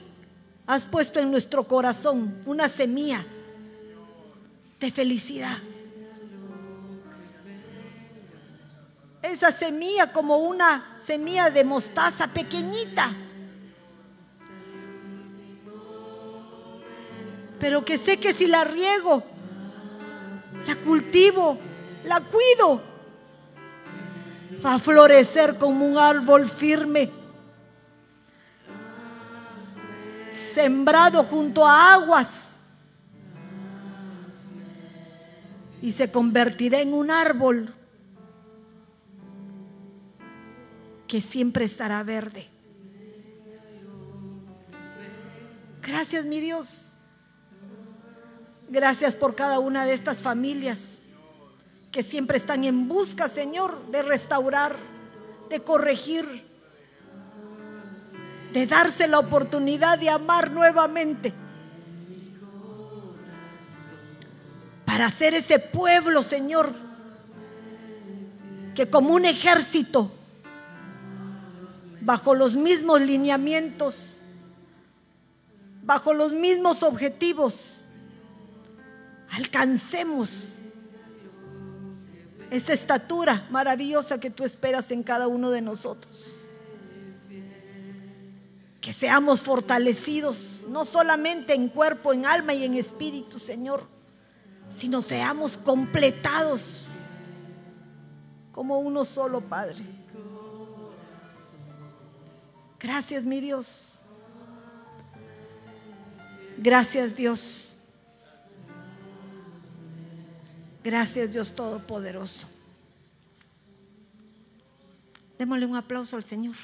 has puesto en nuestro corazón una semilla de felicidad. esa semilla como una semilla de mostaza pequeñita. Pero que sé que si la riego, la cultivo, la cuido, va a florecer como un árbol firme, sembrado junto a aguas. Y se convertirá en un árbol que siempre estará verde. Gracias, mi Dios. Gracias por cada una de estas familias que siempre están en busca, Señor, de restaurar, de corregir, de darse la oportunidad de amar nuevamente. Para ser ese pueblo, Señor, que como un ejército bajo los mismos lineamientos, bajo los mismos objetivos, alcancemos esa estatura maravillosa que tú esperas en cada uno de nosotros. Que seamos fortalecidos, no solamente en cuerpo, en alma y en espíritu, Señor, sino seamos completados como uno solo, Padre. Gracias, mi Dios. Gracias, Dios. Gracias, Dios Todopoderoso. Démosle un aplauso al Señor.